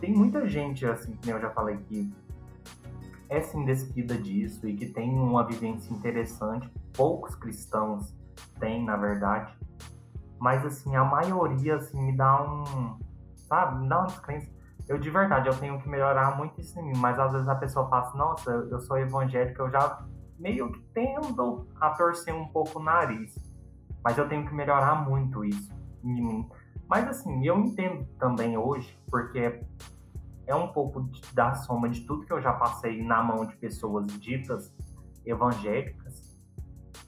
Tem muita gente, assim, que eu já falei, que é sim despida disso e que tem uma vivência interessante. Poucos cristãos têm, na verdade. Mas, assim, a maioria, assim, me dá um... Sabe? Me dá uma descrença. Eu, de verdade, eu tenho que melhorar muito isso em mim. Mas, às vezes, a pessoa fala assim, nossa, eu sou evangélica, eu já meio que tendo a torcer um pouco o nariz. Mas eu tenho que melhorar muito isso em mim. Mas, assim, eu entendo também hoje, porque é um pouco da soma de tudo que eu já passei na mão de pessoas ditas evangélicas.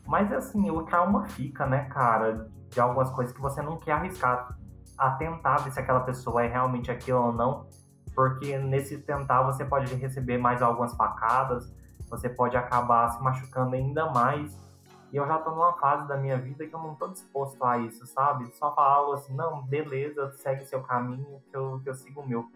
Mas assim, o trauma fica, né, cara, de algumas coisas que você não quer arriscar a tentar ver se aquela pessoa é realmente aquilo ou não, porque nesse tentar você pode receber mais algumas facadas, você pode acabar se machucando ainda mais. E eu já tô numa fase da minha vida que eu não tô disposto a isso, sabe? Só falar assim, não, beleza, segue seu caminho, que eu, que eu sigo o meu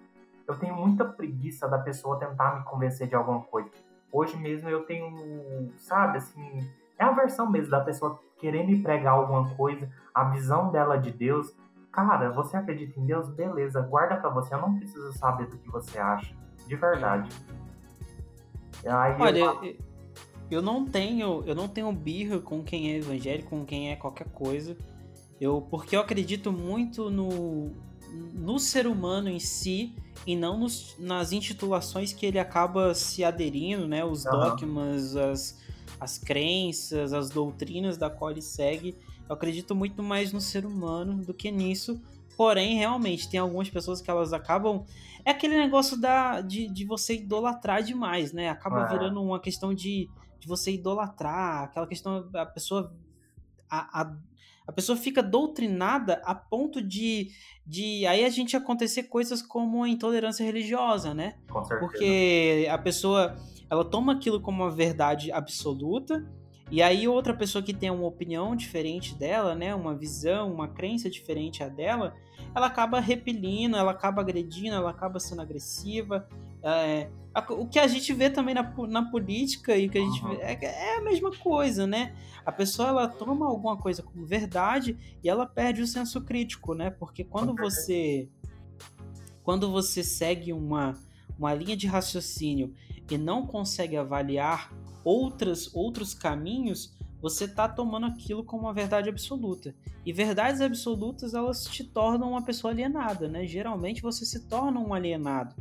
eu tenho muita preguiça da pessoa tentar me convencer de alguma coisa. Hoje mesmo eu tenho, sabe, assim, é a versão mesmo da pessoa querer me pregar alguma coisa, a visão dela de Deus. Cara, você acredita em Deus? Beleza, guarda pra você, eu não preciso saber do que você acha, de verdade. Aí Olha, eu, eu, eu não tenho, eu não tenho birra com quem é evangélico, com quem é qualquer coisa. Eu, porque eu acredito muito no, no ser humano em si e não nos, nas intitulações que ele acaba se aderindo, né? Os Aham. dogmas, as, as crenças, as doutrinas da qual ele segue. Eu acredito muito mais no ser humano do que nisso. Porém, realmente, tem algumas pessoas que elas acabam. É aquele negócio da, de, de você idolatrar demais, né? Acaba É. virando uma questão de, de você idolatrar, aquela questão. A pessoa. A, a, a pessoa fica doutrinada a ponto de, de aí a gente acontecer coisas como a intolerância religiosa, né? com certeza. Porque a pessoa, ela toma aquilo como uma verdade absoluta, e aí outra pessoa que tem uma opinião diferente dela, né, uma visão, uma crença diferente a dela, ela acaba repelindo, ela acaba agredindo, ela acaba sendo agressiva. É, a- o que a gente vê também na, na política e o que a gente Uhum. vê é, é a mesma coisa, né? A pessoa ela toma alguma coisa como verdade e ela perde o senso crítico, né? Porque quando você quando você segue uma, uma linha de raciocínio e não consegue avaliar outras, outros caminhos, você está tomando aquilo como uma verdade absoluta. E verdades absolutas, elas te tornam uma pessoa alienada, né? Geralmente você se torna um alienado.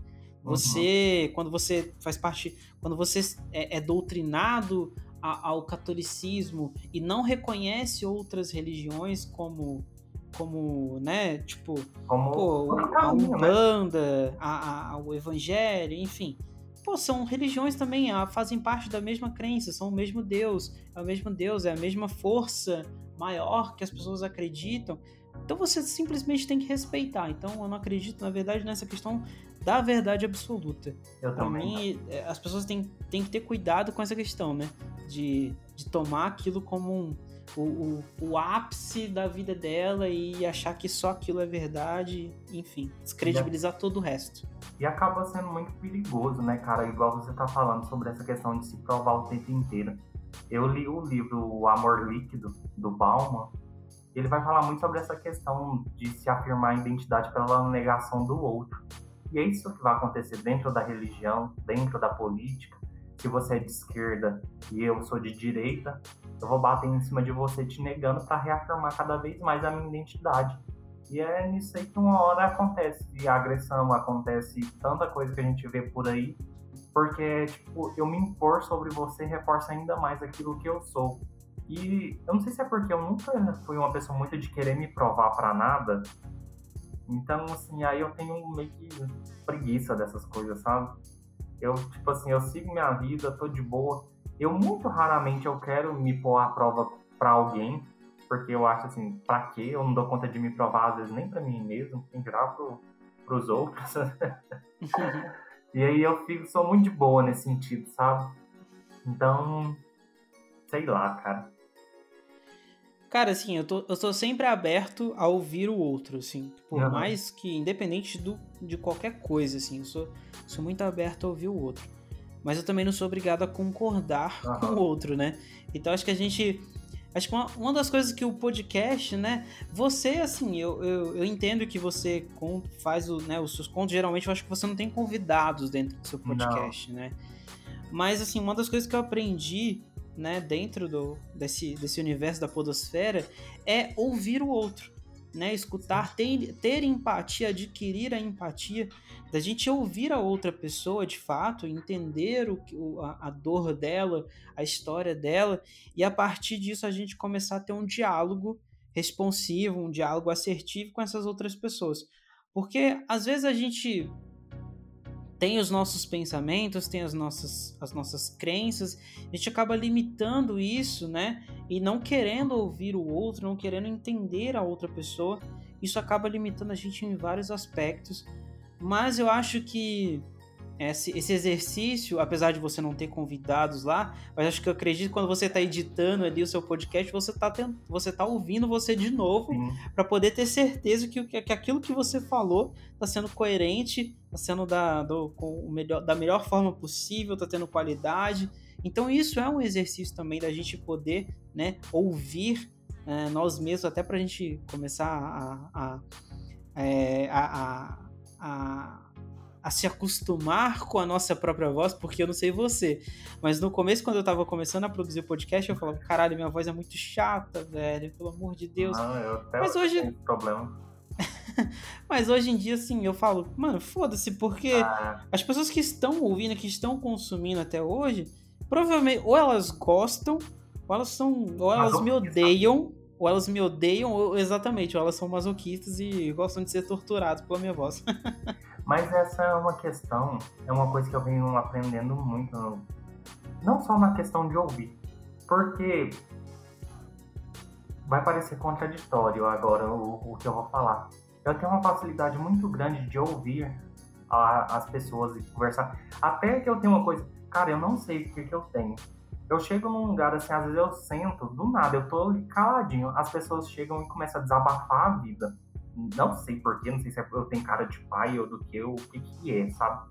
Você, quando você faz parte, quando você é, é doutrinado a- ao catolicismo e não reconhece outras religiões como, como, né, tipo, Como pô, a né? Umbanda, a, a- o Evangelho, enfim. Pô, são religiões também, ah, fazem parte da mesma crença, são o mesmo Deus, é o mesmo Deus, é a mesma força maior que as pessoas acreditam. Então você simplesmente tem que respeitar. Então eu não acredito, na verdade, nessa questão da verdade absoluta. Eu Pra também. mim, é, as pessoas têm, têm que ter cuidado com essa questão, né? De, de tomar aquilo como um, o, o, o, ápice da vida dela e achar que só aquilo é verdade, enfim, descredibilizar todo o resto. E acaba sendo muito perigoso, né, cara? Igual você tá falando sobre essa questão de se provar o tempo inteiro. Eu li o livro O Amor Líquido, do Bauman, ele vai falar muito sobre essa questão de se afirmar a identidade pela negação do outro. E é isso que vai acontecer dentro da religião, dentro da política. Se você é de esquerda e eu sou de direita, eu vou bater em cima de você te negando para reafirmar cada vez mais a minha identidade. E é nisso aí que uma hora acontece de agressão, acontece tanta coisa que a gente vê por aí, porque tipo, eu me impor sobre você reforça ainda mais aquilo que eu sou. E eu não sei se é porque eu nunca fui uma pessoa muito de querer me provar para nada. Então, assim, aí eu tenho meio que preguiça dessas coisas, sabe? Eu, tipo assim, eu sigo minha vida, tô de boa. Eu muito raramente eu quero me pôr à prova para alguém, porque eu acho assim, pra quê? Eu não dou conta de me provar, às vezes, nem para mim mesmo, em geral pro, pros outros. e aí eu fico, sou muito de boa nesse sentido, sabe? Então, sei lá, cara. Cara, assim, eu tô, eu tô sempre aberto a ouvir o outro, assim. Por uhum. mais que, independente do, de qualquer coisa, assim, eu sou, sou muito aberto a ouvir o outro. Mas eu também não sou obrigado a concordar uhum. com o outro, né? Então acho que a gente. Acho que uma, uma das coisas que o podcast, né? Você, assim, eu, eu, eu entendo que você faz o, né, os seus contos, geralmente eu acho que você não tem convidados dentro do seu podcast, não. né? Mas, assim, uma das coisas que eu aprendi né, dentro do, desse, desse universo da podosfera é ouvir o outro, né, escutar, ter, ter empatia, adquirir a empatia, da gente ouvir a outra pessoa de fato, entender o, a, a dor dela, a história dela, e a partir disso a gente começar a ter um diálogo responsivo, um diálogo assertivo com essas outras pessoas. Porque às vezes a gente tem os nossos pensamentos, tem as nossas, as nossas crenças, a gente acaba limitando isso, né? E não querendo ouvir o outro, não querendo entender a outra pessoa, isso acaba limitando a gente em vários aspectos. Mas eu acho que esse, esse exercício, apesar de você não ter convidados lá, mas acho que eu acredito que quando você está editando ali o seu podcast, você está você tá ouvindo você de novo para poder ter certeza que, que aquilo que você falou está sendo coerente, está sendo da, do, com o melhor, da melhor forma possível, está tendo qualidade. Então isso é um exercício também da gente poder né, ouvir é, nós mesmos, até para a gente começar a, a, é, a, a a se acostumar com a nossa própria voz, porque eu não sei você, mas no começo, quando eu tava começando a produzir o podcast, eu falava, caralho, minha voz é muito chata, velho, pelo amor de Deus. Não, eu até mas hoje. problema. mas hoje em dia, assim, eu falo, mano, foda-se, porque ah. as pessoas que estão ouvindo, que estão consumindo até hoje, provavelmente, ou elas gostam, ou elas são. Ou elas me odeiam, ou elas me odeiam, ou exatamente, ou elas são masoquistas e gostam de ser torturadas pela minha voz. Mas essa é uma questão, é uma coisa que eu venho aprendendo muito, não só na questão de ouvir, porque vai parecer contraditório agora o, o que eu vou falar. Eu tenho uma facilidade muito grande de ouvir a, as pessoas e conversar. Até que eu tenho uma coisa, cara, eu não sei o que, que eu tenho. Eu chego num lugar assim, às vezes eu sento, do nada, eu tô caladinho, as pessoas chegam e começam a desabafar a vida não sei porquê, não sei se é eu tenho cara de pai ou do que, o que que é, sabe?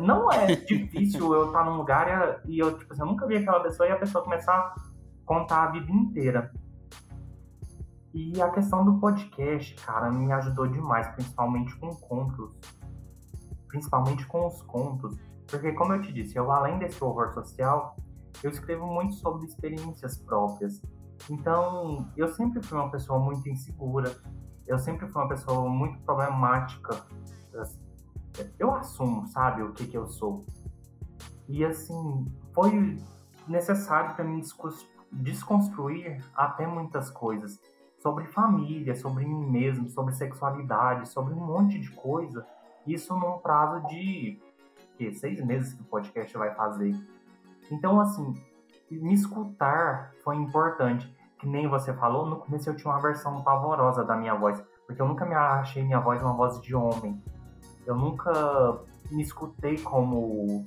Não é difícil eu estar num lugar e eu, tipo assim, eu nunca vi aquela pessoa e a pessoa começar a contar a vida inteira. E a questão do podcast, cara, me ajudou demais, principalmente com contos. Principalmente com os contos. Porque, como eu te disse, eu, além desse horror social, eu escrevo muito sobre experiências próprias. Então, eu sempre fui uma pessoa muito insegura eu sempre fui uma pessoa muito problemática. Eu assumo, sabe, o que, que eu sou. E assim, foi necessário para mim desconstruir até muitas coisas sobre família, sobre mim mesmo, sobre sexualidade, sobre um monte de coisa. Isso num prazo de que, seis meses que o podcast vai fazer. Então, assim, me escutar foi importante que nem você falou, no começo eu tinha uma versão pavorosa da minha voz, porque eu nunca me achei minha voz uma voz de homem. Eu nunca me escutei como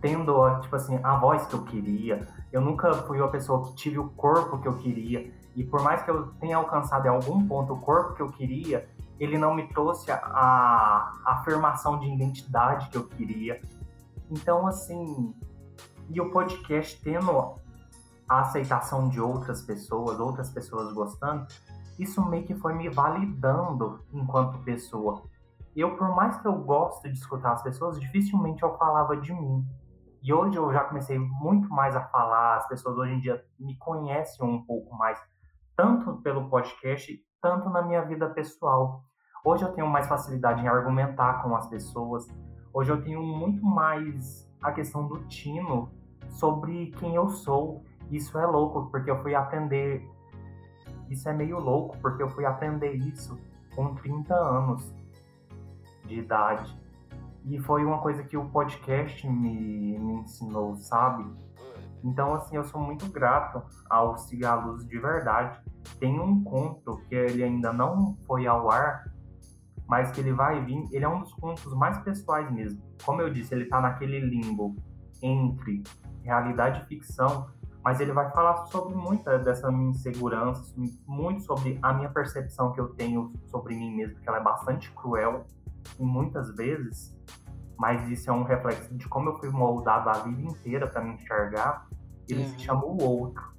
tendo, tipo assim, a voz que eu queria. Eu nunca fui uma pessoa que tive o corpo que eu queria. E por mais que eu tenha alcançado em algum ponto o corpo que eu queria, ele não me trouxe a, a afirmação de identidade que eu queria. Então, assim, e o podcast tendo a aceitação de outras pessoas, outras pessoas gostando, isso meio que foi me validando enquanto pessoa. Eu, por mais que eu goste de escutar as pessoas, dificilmente eu falava de mim. E hoje eu já comecei muito mais a falar, as pessoas hoje em dia me conhecem um pouco mais, tanto pelo podcast, tanto na minha vida pessoal. Hoje eu tenho mais facilidade em argumentar com as pessoas. Hoje eu tenho muito mais a questão do tino sobre quem eu sou. Isso é louco, porque eu fui aprender. Isso é meio louco, porque eu fui aprender isso com 30 anos de idade. E foi uma coisa que o podcast me, me ensinou, sabe? Então, assim, eu sou muito grato ao Cigalos de verdade. Tem um conto que ele ainda não foi ao ar, mas que ele vai vir. Ele é um dos contos mais pessoais mesmo. Como eu disse, ele tá naquele limbo entre realidade e ficção, mas ele vai falar sobre muita dessa minha insegurança, muito sobre a minha percepção que eu tenho sobre mim mesmo, que ela é bastante cruel e muitas vezes, mas isso é um reflexo de como eu fui moldado a vida inteira para me enxergar. Ele se chama o outro.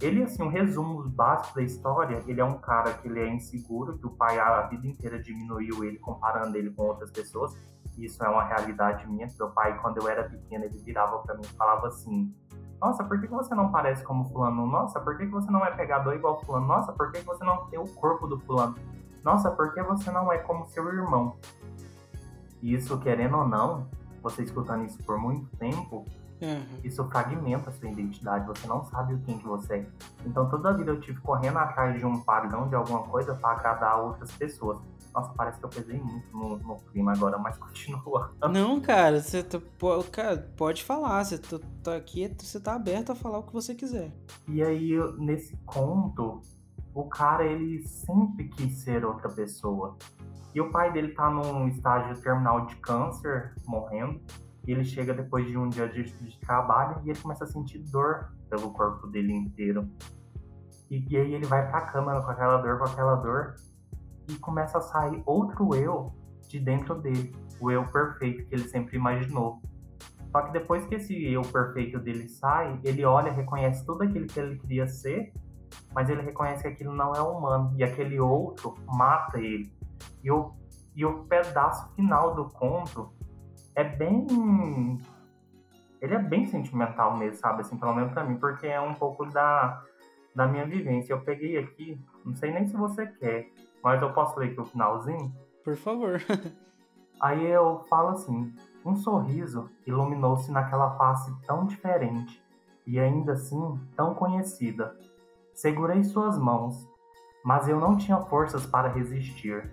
Ele, assim, um resumo básico da história, ele é um cara que ele é inseguro, que o pai a vida inteira diminuiu ele, comparando ele com outras pessoas. Isso é uma realidade minha. Meu pai, quando eu era pequena, ele virava para mim e falava assim: Nossa, por que você não parece como fulano? Nossa, por que você não é pegador igual fulano? Nossa, por que você não tem o corpo do fulano? Nossa, por que você não é como seu irmão? E isso, querendo ou não, você escutando isso por muito tempo, uhum. isso fragmenta a sua identidade. Você não sabe quem que você é. Então, toda a vida eu tive correndo atrás de um padrão de alguma coisa para agradar outras pessoas. Nossa, parece que eu pesei muito no, no clima agora, mas continua. Não, cara, você tá, cara, pode falar. Você tá, tá aqui, você tá aberto a falar o que você quiser. E aí, nesse conto, o cara, ele sempre quis ser outra pessoa. E o pai dele tá num estágio terminal de câncer, morrendo. E ele chega depois de um dia de, de trabalho e ele começa a sentir dor pelo corpo dele inteiro. E, e aí ele vai pra cama com aquela dor, com aquela dor e começa a sair outro eu de dentro dele, o eu perfeito que ele sempre imaginou. Só que depois que esse eu perfeito dele sai, ele olha, reconhece tudo aquilo que ele queria ser, mas ele reconhece que aquilo não é humano e aquele outro mata ele. E o, e o pedaço final do conto é bem. Ele é bem sentimental mesmo, sabe? Assim, pelo menos pra mim, porque é um pouco da, da minha vivência. Eu peguei aqui, não sei nem se você quer, mas eu posso ler aqui o finalzinho? Por favor. Aí eu falo assim: um sorriso iluminou-se naquela face tão diferente e ainda assim tão conhecida. Segurei suas mãos, mas eu não tinha forças para resistir.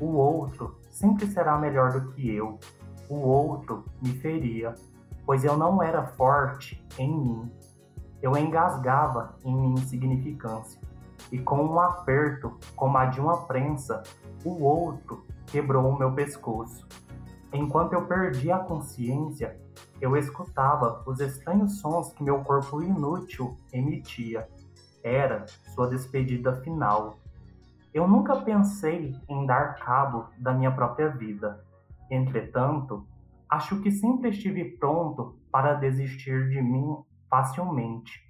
O outro sempre será melhor do que eu. O outro me feria, pois eu não era forte em mim. Eu engasgava em minha insignificância e com um aperto, como a de uma prensa, o outro quebrou o meu pescoço. Enquanto eu perdia a consciência, eu escutava os estranhos sons que meu corpo inútil emitia. Era sua despedida final. Eu nunca pensei em dar cabo da minha própria vida. Entretanto, acho que sempre estive pronto para desistir de mim facilmente.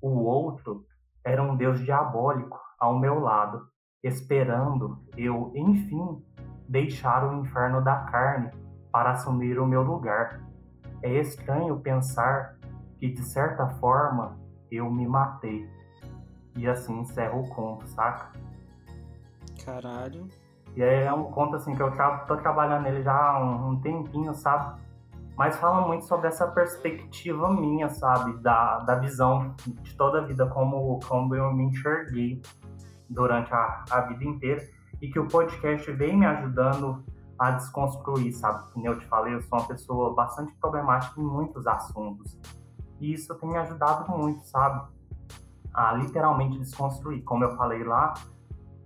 O outro era um Deus diabólico ao meu lado, esperando eu, enfim, deixar o inferno da carne para assumir o meu lugar. É estranho pensar que, de certa forma, eu me matei. E assim encerra o conto, saca? Caralho. E é um conto assim que eu tra tô trabalhando nele já há um, um tempinho, sabe? Mas fala muito sobre essa perspectiva minha, sabe, da, da visão de toda a vida, como, como eu me enxerguei durante a, a vida inteira, e que o podcast vem me ajudando a desconstruir, sabe? Como eu te falei, eu sou uma pessoa bastante problemática em muitos assuntos, e isso tem me ajudado muito, sabe? A literalmente desconstruir, como eu falei lá,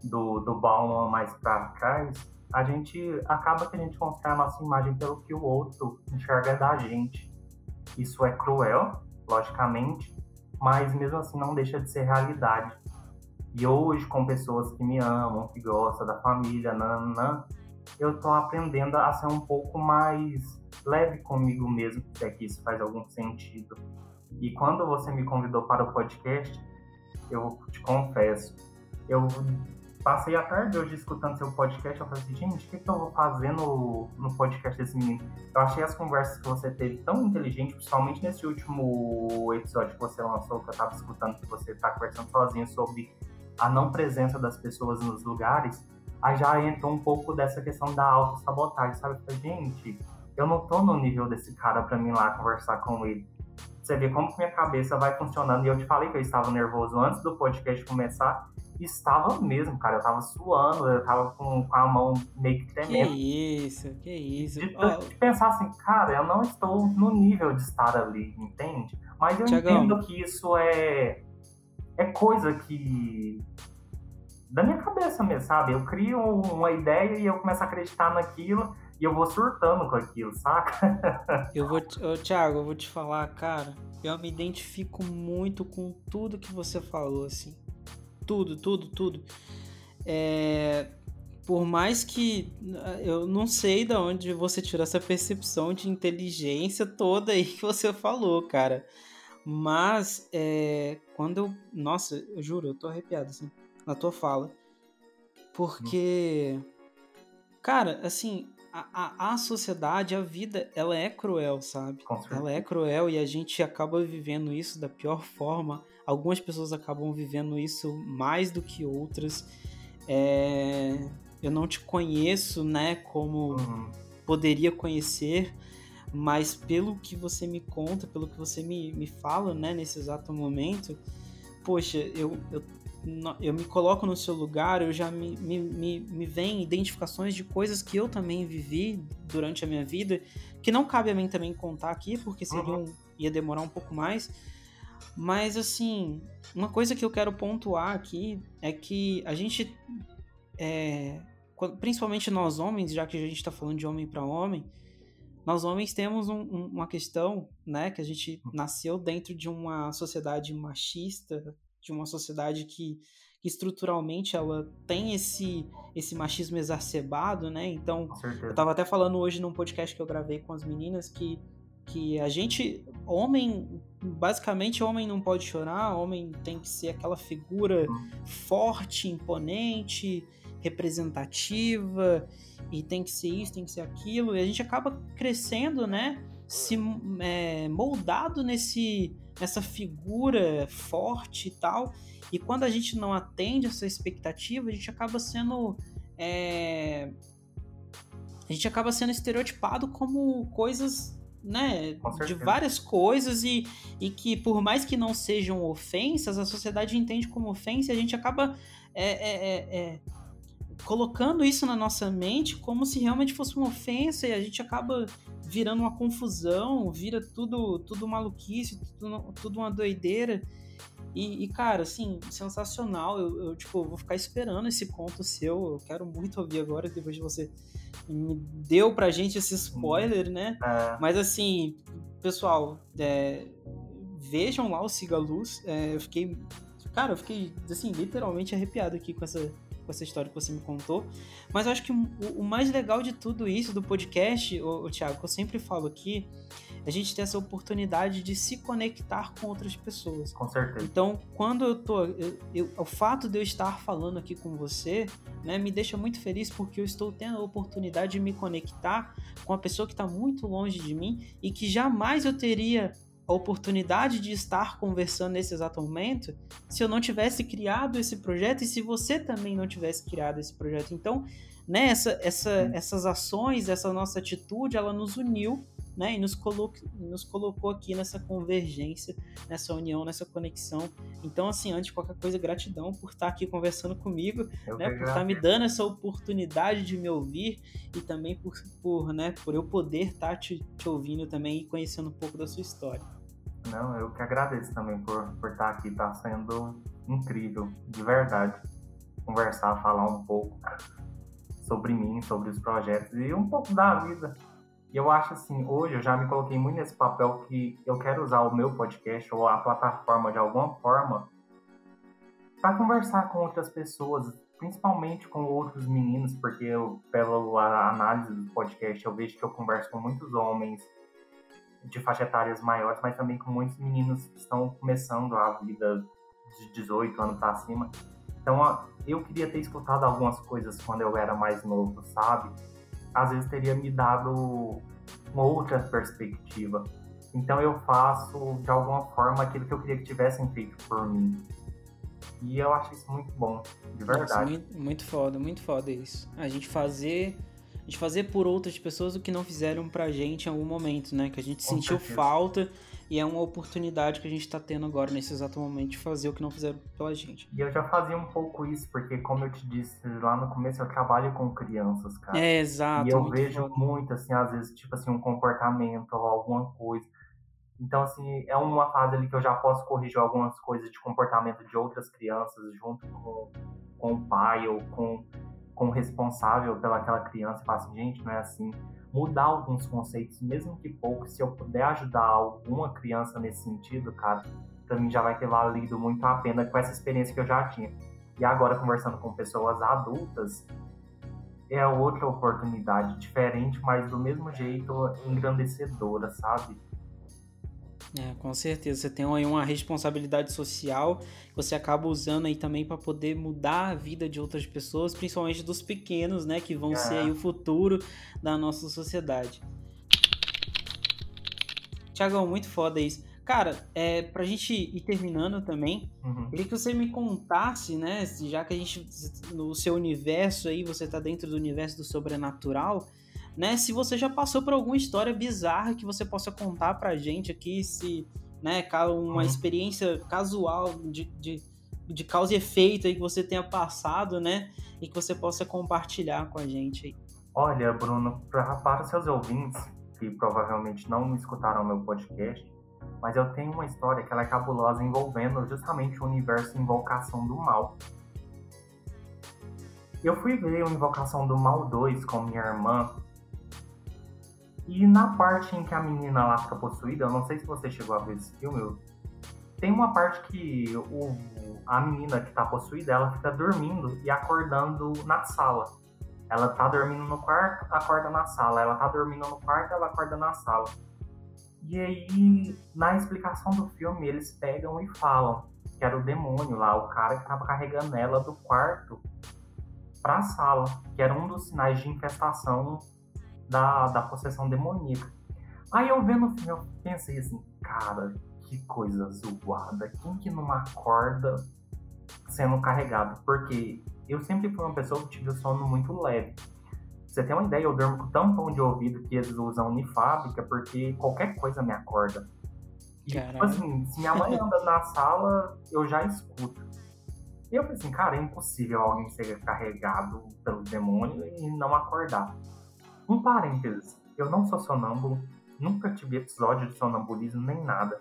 do, do Bauman mais para trás, a gente acaba que a gente constrói a nossa imagem pelo que o outro enxerga da gente. Isso é cruel, logicamente, mas mesmo assim não deixa de ser realidade. E hoje, com pessoas que me amam, que gostam da família, nananã, eu tô aprendendo a ser um pouco mais leve comigo mesmo, se é que isso faz algum sentido. E quando você me convidou para o podcast, eu te confesso, eu passei a tarde hoje escutando seu podcast, eu falei assim, gente, o que, que eu vou fazer no, no podcast desse menino? Eu achei as conversas que você teve tão inteligentes, principalmente nesse último episódio que você lançou, que eu estava escutando que você está conversando sozinho sobre a não presença das pessoas nos lugares, aí já entrou um pouco dessa questão da autossabotagem, sabe? Eu falei, gente, eu não tô no nível desse cara para mim lá conversar com ele. Você vê como que minha cabeça vai funcionando. E eu te falei que eu estava nervoso antes do podcast começar. Estava mesmo, cara. Eu tava suando, eu tava com, com a mão meio que tremendo. Que isso, que isso. De, oh. de pensar assim, cara, eu não estou no nível de estar ali, entende? Mas eu Tiagão. entendo que isso é, é coisa que. da minha cabeça mesmo, sabe? Eu crio uma ideia e eu começo a acreditar naquilo e eu vou surtando com aquilo, saca? eu vou, ô, Thiago, eu vou te falar, cara, eu me identifico muito com tudo que você falou, assim tudo, tudo, tudo. É, por mais que eu não sei de onde você tirou essa percepção de inteligência toda aí que você falou, cara. Mas é, quando eu. Nossa, eu juro, eu tô arrepiado assim, na tua fala. Porque. Cara, assim, a, a, a, sociedade, a vida, ela é cruel, sabe? Ela é cruel e a gente acaba vivendo isso da pior forma. Algumas pessoas acabam vivendo isso mais do que outras. É... Eu não te conheço, né, como uhum. poderia conhecer, mas pelo que você me conta, pelo que você me, me fala, né, nesse exato momento, poxa, eu, eu eu me coloco no seu lugar, eu já me, me, me, me vem identificações de coisas que eu também vivi durante a minha vida, que não cabe a mim também contar aqui, porque seria um, ia demorar um pouco mais. Mas assim, uma coisa que eu quero pontuar aqui é que a gente, é, principalmente nós homens, já que a gente está falando de homem para homem, nós homens temos um, um, uma questão, né, que a gente nasceu dentro de uma sociedade machista, de uma sociedade que, que estruturalmente ela tem esse esse machismo exacerbado, né? Então, eu tava até falando hoje num podcast que eu gravei com as meninas que que a gente, homem, basicamente homem não pode chorar, homem tem que ser aquela figura forte, imponente, representativa, e tem que ser isso, tem que ser aquilo, e a gente acaba crescendo, né? Se é, moldado nesse essa figura forte e tal. E quando a gente não atende essa expectativa, a gente acaba sendo. É... A gente acaba sendo estereotipado como coisas né, de várias coisas e, e que por mais que não sejam ofensas, a sociedade entende como ofensa e a gente acaba é, é, é, é colocando isso na nossa mente como se realmente fosse uma ofensa e a gente acaba virando uma confusão, vira tudo tudo maluquice, tudo, tudo uma doideira. E, e, cara, assim, sensacional. Eu, eu, tipo, vou ficar esperando esse conto seu. Eu quero muito ouvir agora, depois de você me deu pra gente esse spoiler, né? É. Mas assim, pessoal, é, vejam lá o Siga Luz. É, eu fiquei. Cara, eu fiquei, assim, literalmente arrepiado aqui com essa, com essa história que você me contou. Mas eu acho que o, o mais legal de tudo isso, do podcast, o, o Thiago, que eu sempre falo aqui, a gente ter essa oportunidade de se conectar com outras pessoas. Com certeza. Então, quando eu tô. Eu, eu, o fato de eu estar falando aqui com você, né, me deixa muito feliz porque eu estou tendo a oportunidade de me conectar com uma pessoa que está muito longe de mim e que jamais eu teria a oportunidade de estar conversando nesse exato momento se eu não tivesse criado esse projeto e se você também não tivesse criado esse projeto. Então, né, essa, essa, essas ações, essa nossa atitude, ela nos uniu né, e nos, colo nos colocou aqui nessa convergência, nessa união, nessa conexão. Então, assim, antes de qualquer coisa, gratidão por estar aqui conversando comigo, né, por estar me dando essa oportunidade de me ouvir e também por, por, né, por eu poder estar te, te ouvindo também e conhecendo um pouco da sua história. Não, eu que agradeço também por, por estar aqui, tá sendo incrível, de verdade. Conversar, falar um pouco sobre mim, sobre os projetos e um pouco da vida. E eu acho assim, hoje eu já me coloquei muito nesse papel que eu quero usar o meu podcast ou a plataforma de alguma forma para conversar com outras pessoas, principalmente com outros meninos, porque eu, pela análise do podcast, eu vejo que eu converso com muitos homens de faixa etárias maiores, mas também com muitos meninos que estão começando a vida de 18 anos para cima. Então, eu queria ter escutado algumas coisas quando eu era mais novo, sabe? Às vezes teria me dado uma outra perspectiva. Então, eu faço de alguma forma aquilo que eu queria que tivessem feito por mim. E eu acho isso muito bom, de verdade. Nossa, muito, muito foda, muito foda isso. A gente fazer a gente fazer por outras pessoas o que não fizeram pra gente em algum momento, né? Que a gente Com sentiu certeza. falta e é uma oportunidade que a gente tá tendo agora, nesse exato momento, de fazer o que não fizeram pela gente. E eu já fazia um pouco isso, porque como eu te disse lá no começo, eu trabalho com crianças, cara. É, exato. E eu vejo muito, assim, às vezes, tipo assim, um comportamento ou alguma coisa. Então, assim, é uma fase ali que eu já posso corrigir algumas coisas de comportamento de outras crianças junto com, com o pai ou com, com o responsável pelaquela criança e falar assim, gente, não é assim. Mudar alguns conceitos, mesmo que pouco, se eu puder ajudar alguma criança nesse sentido, cara, pra mim já vai ter valido muito a pena com essa experiência que eu já tinha. E agora, conversando com pessoas adultas, é outra oportunidade diferente, mas do mesmo jeito engrandecedora, sabe? É, com certeza. Você tem aí uma responsabilidade social que você acaba usando aí também para poder mudar a vida de outras pessoas, principalmente dos pequenos, né, que vão é. ser aí o futuro da nossa sociedade. Tiagão, muito foda isso. Cara, é, pra gente ir terminando também, uhum. queria que você me contasse, né, já que a gente, no seu universo aí, você tá dentro do universo do sobrenatural, né? Se você já passou por alguma história bizarra que você possa contar pra gente aqui, se, né, uma uhum. experiência casual de, de, de causa e efeito aí que você tenha passado, né? E que você possa compartilhar com a gente aí. Olha, Bruno, pra, para seus ouvintes, que provavelmente não escutaram meu podcast, mas eu tenho uma história que ela é cabulosa envolvendo justamente o universo Invocação do Mal. Eu fui ver o Invocação do Mal 2 com minha irmã e na parte em que a menina lá fica possuída, eu não sei se você chegou a ver esse filme, tem uma parte que o, a menina que tá possuída, ela fica dormindo e acordando na sala. Ela tá dormindo no quarto, acorda na sala. Ela tá dormindo no quarto, ela acorda na sala. E aí, na explicação do filme, eles pegam e falam que era o demônio lá, o cara que tava carregando ela do quarto pra sala, que era um dos sinais de infestação da, da possessão demoníaca. Aí eu vendo o filme, eu pensei assim, cara, que coisa zoada. Quem que não acorda sendo carregado? Porque eu sempre fui uma pessoa que tive o sono muito leve. você tem uma ideia, eu durmo com tampão de ouvido que eles usam em fábrica, porque qualquer coisa me acorda. E, tipo assim, se minha mãe anda na sala, eu já escuto. E eu falei assim, cara, é impossível alguém ser carregado pelo demônio e não acordar. Um parênteses, eu não sou sonâmbulo, nunca tive episódio de sonambulismo nem nada,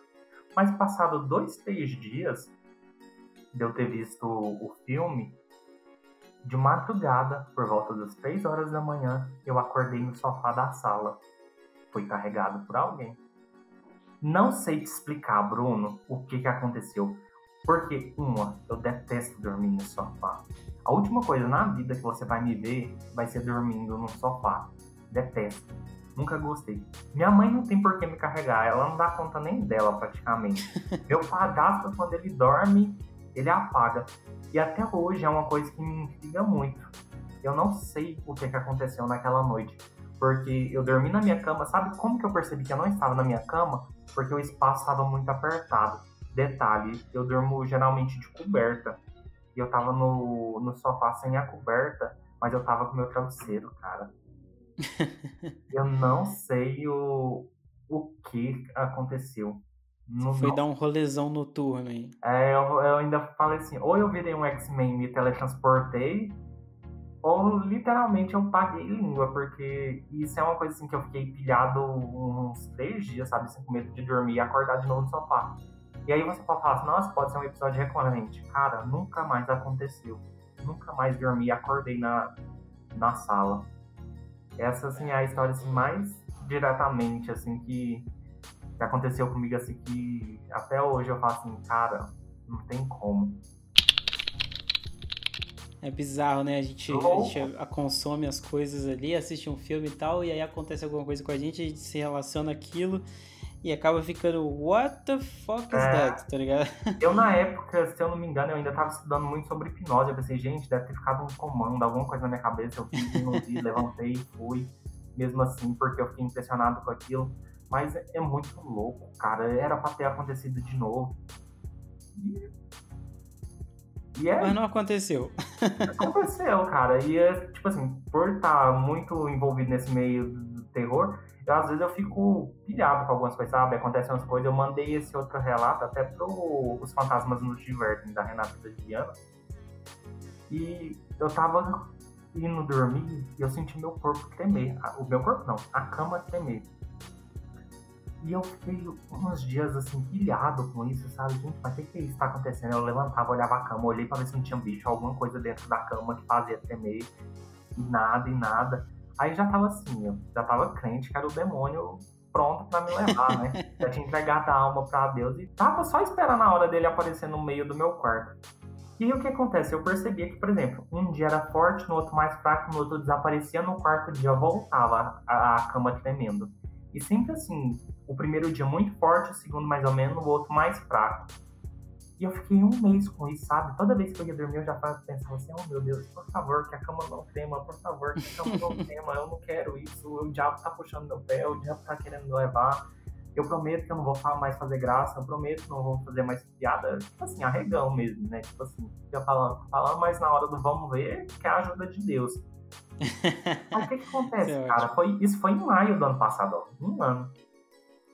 mas passado dois, três dias de eu ter visto o filme, de madrugada, por volta das três horas da manhã, eu acordei no sofá da sala. Fui carregado por alguém. Não sei te explicar, Bruno, o que, que aconteceu. Porque, uma, eu detesto dormir no sofá. A última coisa na vida que você vai me ver vai ser dormindo no sofá. Detesto. Nunca gostei. Minha mãe não tem por que me carregar, ela não dá conta nem dela praticamente. Meu padrasto, quando ele dorme, ele apaga. E até hoje é uma coisa que me intriga muito. Eu não sei o que, que aconteceu naquela noite. Porque eu dormi na minha cama, sabe como que eu percebi que eu não estava na minha cama? Porque o espaço estava muito apertado. Detalhe, eu durmo geralmente de coberta. E eu tava no, no sofá sem a coberta, mas eu tava com meu travesseiro, cara eu não sei o, o que aconteceu. Não, Foi não... dar um rolezão noturno aí. É, eu, eu ainda falei assim, ou eu virei um X-Men e me teletransportei, ou literalmente eu paguei língua, porque isso é uma coisa assim que eu fiquei pilhado uns três dias, sabe? Assim, com medo de dormir e acordar de novo no sofá. E aí você pode falar assim, nossa, pode ser um episódio recorrente. Cara, nunca mais aconteceu. Nunca mais dormi e acordei na, na sala. Essa, assim, é a história assim, mais diretamente, assim, que, que aconteceu comigo, assim, que até hoje eu falo assim, cara, não tem como. É bizarro, né? A gente, a gente consome as coisas ali, assiste um filme e tal, e aí acontece alguma coisa com a gente, a gente se relaciona aquilo e acaba ficando, what the fuck is é, that? Tá ligado? Eu, na época, se eu não me engano, eu ainda tava estudando muito sobre hipnose. Eu pensei, gente, deve ter ficado um comando, alguma coisa na minha cabeça. Eu fiz, não vi, levantei e fui, mesmo assim, porque eu fiquei impressionado com aquilo. Mas é, muito louco, cara. Era pra ter acontecido de novo. E e é... Mas não aconteceu. Aconteceu, cara. E é, tipo assim, por estar muito envolvido nesse meio do terror, eu, às vezes eu fico pilhado com algumas coisas, sabe? Acontecem umas coisas. Eu mandei esse outro relato até pro Os Fantasmas nos Divertem, da Renata Viana. E eu tava indo dormir e eu senti meu corpo tremer. O meu corpo não, a cama tremer. E eu fiquei uns dias assim, pilhado com isso, sabe? Gente, mas o que, que isso tá acontecendo? Eu levantava, olhava a cama, olhei pra ver se não tinha bicho, alguma coisa dentro da cama que fazia tremer. E nada, e nada. Aí já tava assim, eu já tava crente que era o demônio pronto para me levar, né? já tinha entregado a alma para Deus e tava só esperando a hora dele aparecer no meio do meu quarto. E aí, o que acontece? Eu percebia que, por exemplo, um dia era forte, no outro mais fraco, no outro desaparecia, no quarto dia voltava a, a cama tremendo. E sempre assim, o primeiro dia muito forte, o segundo mais ou menos, o outro mais fraco. E eu fiquei um mês com isso, sabe? Toda vez que eu ia dormir, eu já pensava assim: oh meu Deus, por favor, que a cama não trema, por favor, que a cama não trema, eu não quero isso, o diabo tá puxando meu pé, o diabo tá querendo me levar. Eu prometo que eu não vou mais fazer graça, eu prometo que não vou fazer mais piada, tipo assim, arregão mesmo, né? Tipo assim, fica falando, falando, mas na hora do vamos ver, que é a ajuda de Deus. Mas o que, que acontece, é cara? Foi, isso foi em maio do ano passado, ó, um ano.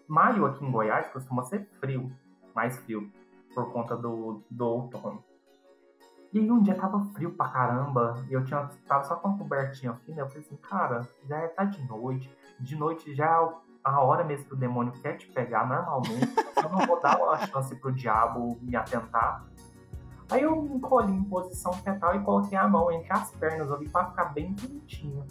Maio aqui em Goiás costuma ser frio, mais frio por conta do, do outono. E aí um dia tava frio pra caramba, e eu tinha, tava só com uma cobertinha fina, eu falei assim, cara, já é, tá de noite, de noite já é a hora mesmo que o demônio quer te pegar normalmente, eu não vou dar uma chance pro diabo me atentar. Aí eu me encolhi em posição fetal e coloquei a mão entre as pernas ali pra ficar bem quentinho.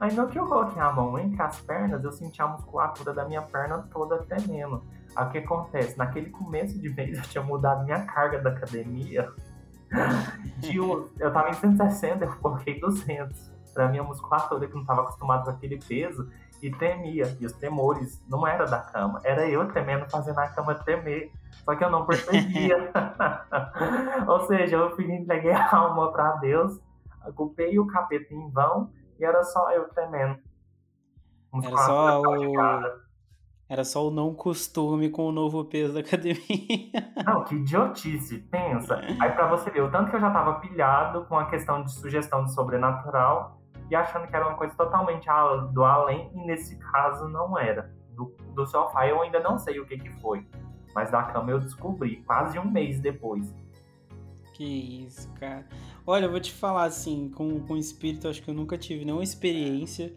Aí no que eu coloquei a mão entre as pernas, eu senti a musculatura da minha perna toda tremendo. Aí o que acontece? Naquele começo de mês eu tinha mudado minha carga da academia. De, eu tava em 160, eu coloquei 200. Pra minha musculatura que não tava acostumada com aquele peso e tremia. E os tremores não era da cama, era eu tremendo fazendo a cama tremer. Só que eu não percebia. Ou seja, eu fui entreguei a alma para Deus, culpei o capeta em vão e era só eu tremendo. Era só o era só o não costume com o novo peso da academia. Não, que idiotice, pensa. Aí pra você ver, o tanto que eu já tava pilhado com a questão de sugestão de sobrenatural e achando que era uma coisa totalmente do além, e nesse caso não era. Do, do sofá eu ainda não sei o que que foi. Mas da cama eu descobri, quase um mês depois. Que isso, cara. Olha, eu vou te falar assim, com, com espírito, acho que eu nunca tive nenhuma experiência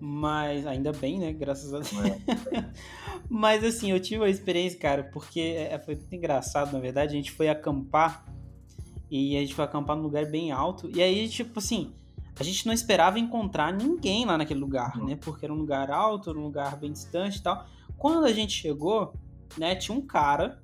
mas ainda bem, né? Graças a Deus. É. Mas assim, eu tive uma experiência, cara, porque é, foi muito engraçado, na verdade. A gente foi acampar e a gente foi acampar num lugar bem alto. E aí, tipo assim, a gente não esperava encontrar ninguém lá naquele lugar, né? Porque era um lugar alto, um lugar bem distante e tal. Quando a gente chegou, né, tinha um cara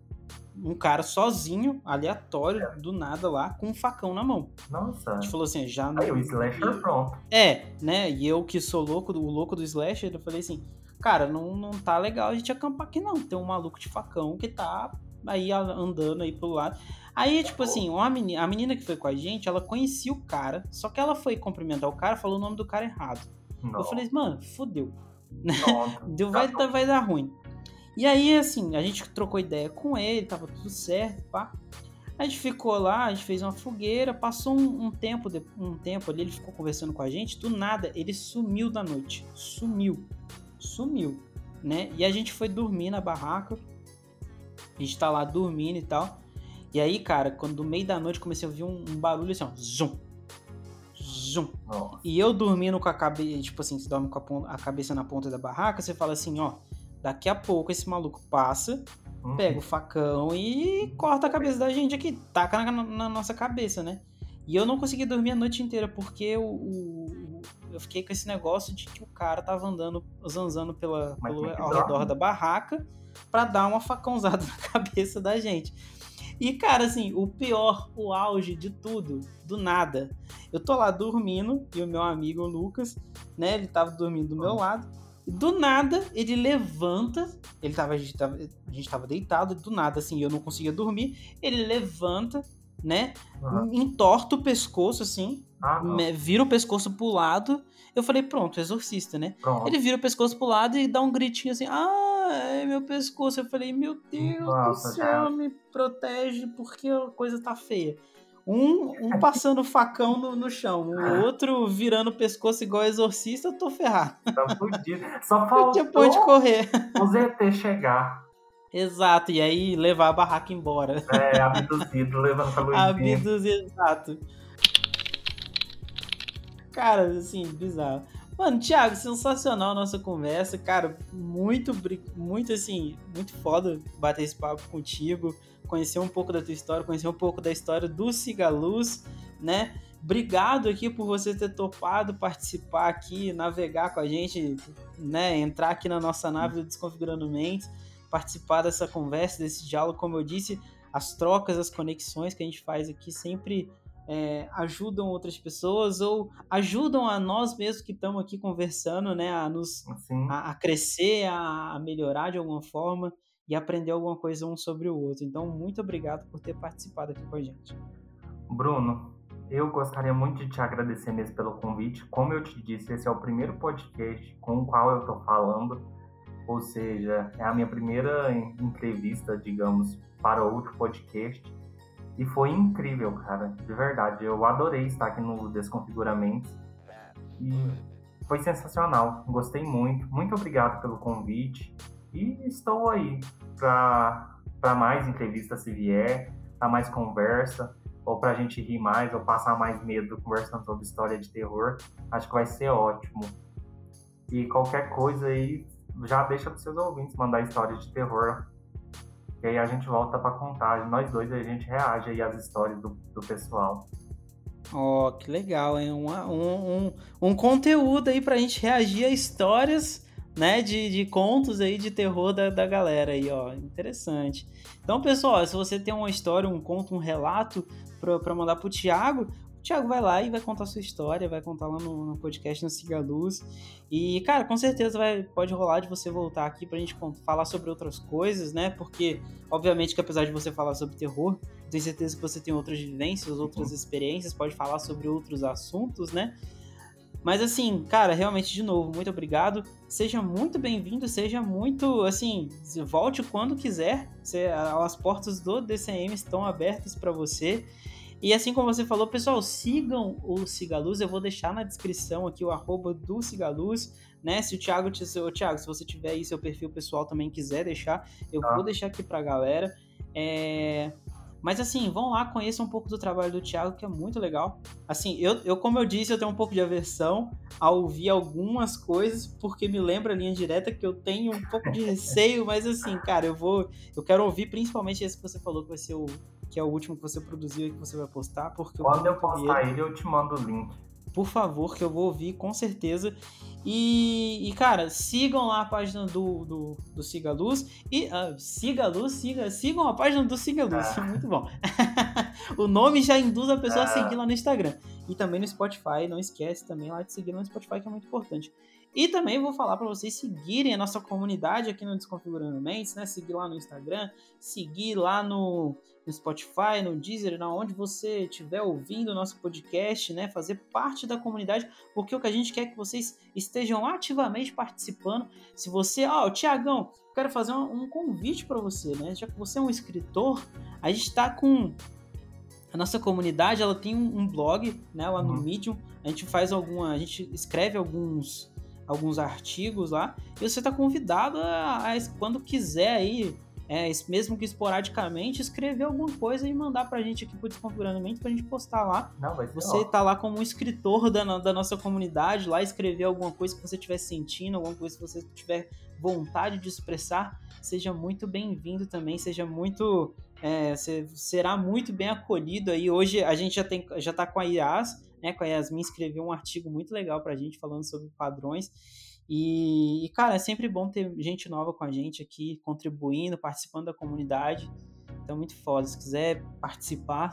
um cara sozinho, aleatório, é. do nada lá, com um facão na mão. Nossa. A gente falou assim, já não. Aí o slasher pronto. É, né? E eu que sou louco, o louco do slasher, eu falei assim, cara, não, não tá legal a gente acampar aqui não. Tem um maluco de facão que tá aí andando aí pro lado. Aí, tipo assim, uma menina, a menina que foi com a gente, ela conhecia o cara, só que ela foi cumprimentar o cara, falou o nome do cara errado. Não. Eu falei, mano, fodeu. Deu, vai, vai dar ruim. E aí, assim, a gente trocou ideia com ele, tava tudo certo, pá. A gente ficou lá, a gente fez uma fogueira, passou um, um, tempo, um tempo ali, ele ficou conversando com a gente, do nada, ele sumiu da noite. Sumiu. Sumiu, né? E a gente foi dormir na barraca. A gente tá lá dormindo e tal. E aí, cara, quando do meio da noite comecei a ouvir um, um barulho assim, ó, zum. Zum. E eu dormindo com a cabeça, tipo assim, você dorme com a, a cabeça na ponta da barraca, você fala assim, ó, Daqui a pouco esse maluco passa, uhum. pega o facão e corta a cabeça da gente aqui, taca na, na, nossa cabeça, né? E eu não consegui dormir a noite inteira porque o, o eu fiquei com esse negócio de que o cara tava andando, zanzando pela, pelo, ao redor da barraca para dar uma facãozada na cabeça da gente. E, cara, assim, o pior, o auge de tudo, do nada. Eu tô lá dormindo e o meu amigo Lucas, né, ele tava dormindo do meu lado. Do nada, ele levanta. Ele tava a, gente tava, a gente tava deitado, do nada, assim, eu não conseguia dormir. Ele levanta, né? Uhum. Entorta o pescoço, assim. Ah, vira o pescoço pro lado. Eu falei, pronto, exorcista, né? Pronto. Ele vira o pescoço pro lado e dá um gritinho assim, ah, é meu pescoço. Eu falei, meu Deus Nossa, do céu, cara. me protege porque a coisa tá feia. Um, um passando facão no, no chão, o outro virando o pescoço igual exorcista, eu tô ferrado. Tá fudido. Só faltou de correr. o ZT chegar. Exato, e aí levar a barraca embora. É, abduzido, levando pra luzinha. Abduzido, exato. Cara, assim, bizarro. Mano, Thiago, sensacional a nossa conversa, cara. Muito, muito assim, muito foda bater esse papo contigo, conhecer um pouco da tua história, conhecer um pouco da história do Cigaluz, né? Obrigado aqui por você ter topado participar aqui, navegar com a gente, né? Entrar aqui na nossa nave do Desconfigurando Mentes, participar dessa conversa, desse diálogo, como eu disse, as trocas, as conexões que a gente faz aqui sempre é, ajudam outras pessoas ou ajudam a nós mesmos que estamos aqui conversando, né, a nos a, a, crescer, a, a, melhorar de alguma forma e aprender alguma coisa um sobre o outro. Então, muito obrigado por ter participado aqui com a gente. Bruno, eu gostaria muito de te agradecer mesmo pelo convite. Como eu te disse, esse é o primeiro podcast com o qual eu estou falando, ou seja, é a minha primeira entrevista, digamos, para outro podcast. E foi incrível, cara, de verdade. Eu adorei estar aqui no Desconfiguramentos. E foi sensacional. Gostei muito. Muito obrigado pelo convite. E estou aí para mais entrevistas se vier, para mais conversa, ou para a gente rir mais, ou passar mais medo conversando sobre história de terror. Acho que vai ser ótimo. E qualquer coisa aí, já deixa para seus ouvintes mandar história de terror e aí a gente volta para contar, nós dois a gente reage aí às histórias do, do pessoal. Ó, oh, que legal, hein? Um, um, um, um conteúdo aí pra gente reagir a histórias, né, de, de contos aí de terror da, da galera aí, ó. Interessante. Então, pessoal, se você tem uma história, um conto, um relato pra, pra mandar pro Thiago, o Thiago vai lá e vai contar sua história, vai contar lá no, no podcast no Siga Luz. E, cara, com certeza vai, pode rolar de você voltar aqui pra gente falar sobre outras coisas, né? Porque, obviamente, que apesar de você falar sobre terror, tenho certeza que você tem outras vivências, outras uhum. experiências, pode falar sobre outros assuntos, né? Mas assim, cara, realmente, de novo, muito obrigado. Seja muito bem-vindo, seja muito, assim, volte quando quiser. As portas do DCM estão abertas para você. E assim como você falou, pessoal, sigam o Cigaluz, eu vou deixar na descrição aqui o arroba do Cigaluz, né? Se o Thiago, te, o Thiago, se você tiver aí seu perfil pessoal também quiser deixar, eu ah. vou deixar aqui pra galera. É... Mas assim, vão lá, conheçam um pouco do trabalho do Thiago, que é muito legal. Assim, eu, eu como eu disse, eu tenho um pouco de aversão a ouvir algumas coisas, porque me lembra a linha direta que eu tenho um pouco de receio, mas assim, cara, eu vou. Eu quero ouvir principalmente esse que você falou, que vai ser o que é o último que você produziu e que você vai postar, porque Quando eu, eu postar ele, eu te mando o link. Por favor, que eu vou ouvir com certeza. E, e cara, sigam lá a página do, do, do Siga Luz. E uh, Siga Luz, siga, sigam a página do Siga Luz. É. Muito bom. o nome já induz a pessoa é. a seguir lá no Instagram. E também no Spotify. Não esquece também lá de seguir no Spotify, que é muito importante. E também vou falar para vocês seguirem a nossa comunidade aqui no Desconfigurando Mentes, né? Seguir lá no Instagram, seguir lá no, no Spotify, no Deezer, na onde você estiver ouvindo o nosso podcast, né? Fazer parte da comunidade, porque o que a gente quer é que vocês estejam ativamente participando. Se você, ó, oh, Tiagão, quero fazer um, um convite para você, né? Já que você é um escritor, a gente está com a nossa comunidade, ela tem um, um blog, né, lá no uhum. Medium. A gente faz alguma, a gente escreve alguns alguns artigos lá. E você está convidado a, a, quando quiser aí, é, mesmo que esporadicamente, escrever alguma coisa e mandar pra gente aqui pro Desconfigurando Mente pra gente postar lá. Não, você ó. tá lá como um escritor da, da nossa comunidade, lá escrever alguma coisa que você estiver sentindo, alguma coisa que você tiver vontade de expressar, seja muito bem-vindo também, seja muito. É, será muito bem acolhido aí. Hoje a gente já, tem, já tá com a IAS, né, com a Yasmin, escreveu um artigo muito legal pra gente falando sobre padrões. E, e, cara, é sempre bom ter gente nova com a gente aqui, contribuindo, participando da comunidade. Então, muito foda. Se quiser participar,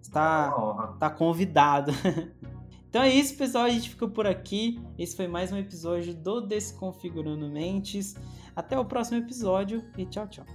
está tá convidado. então é isso, pessoal. A gente ficou por aqui. Esse foi mais um episódio do Desconfigurando Mentes. Até o próximo episódio e tchau, tchau.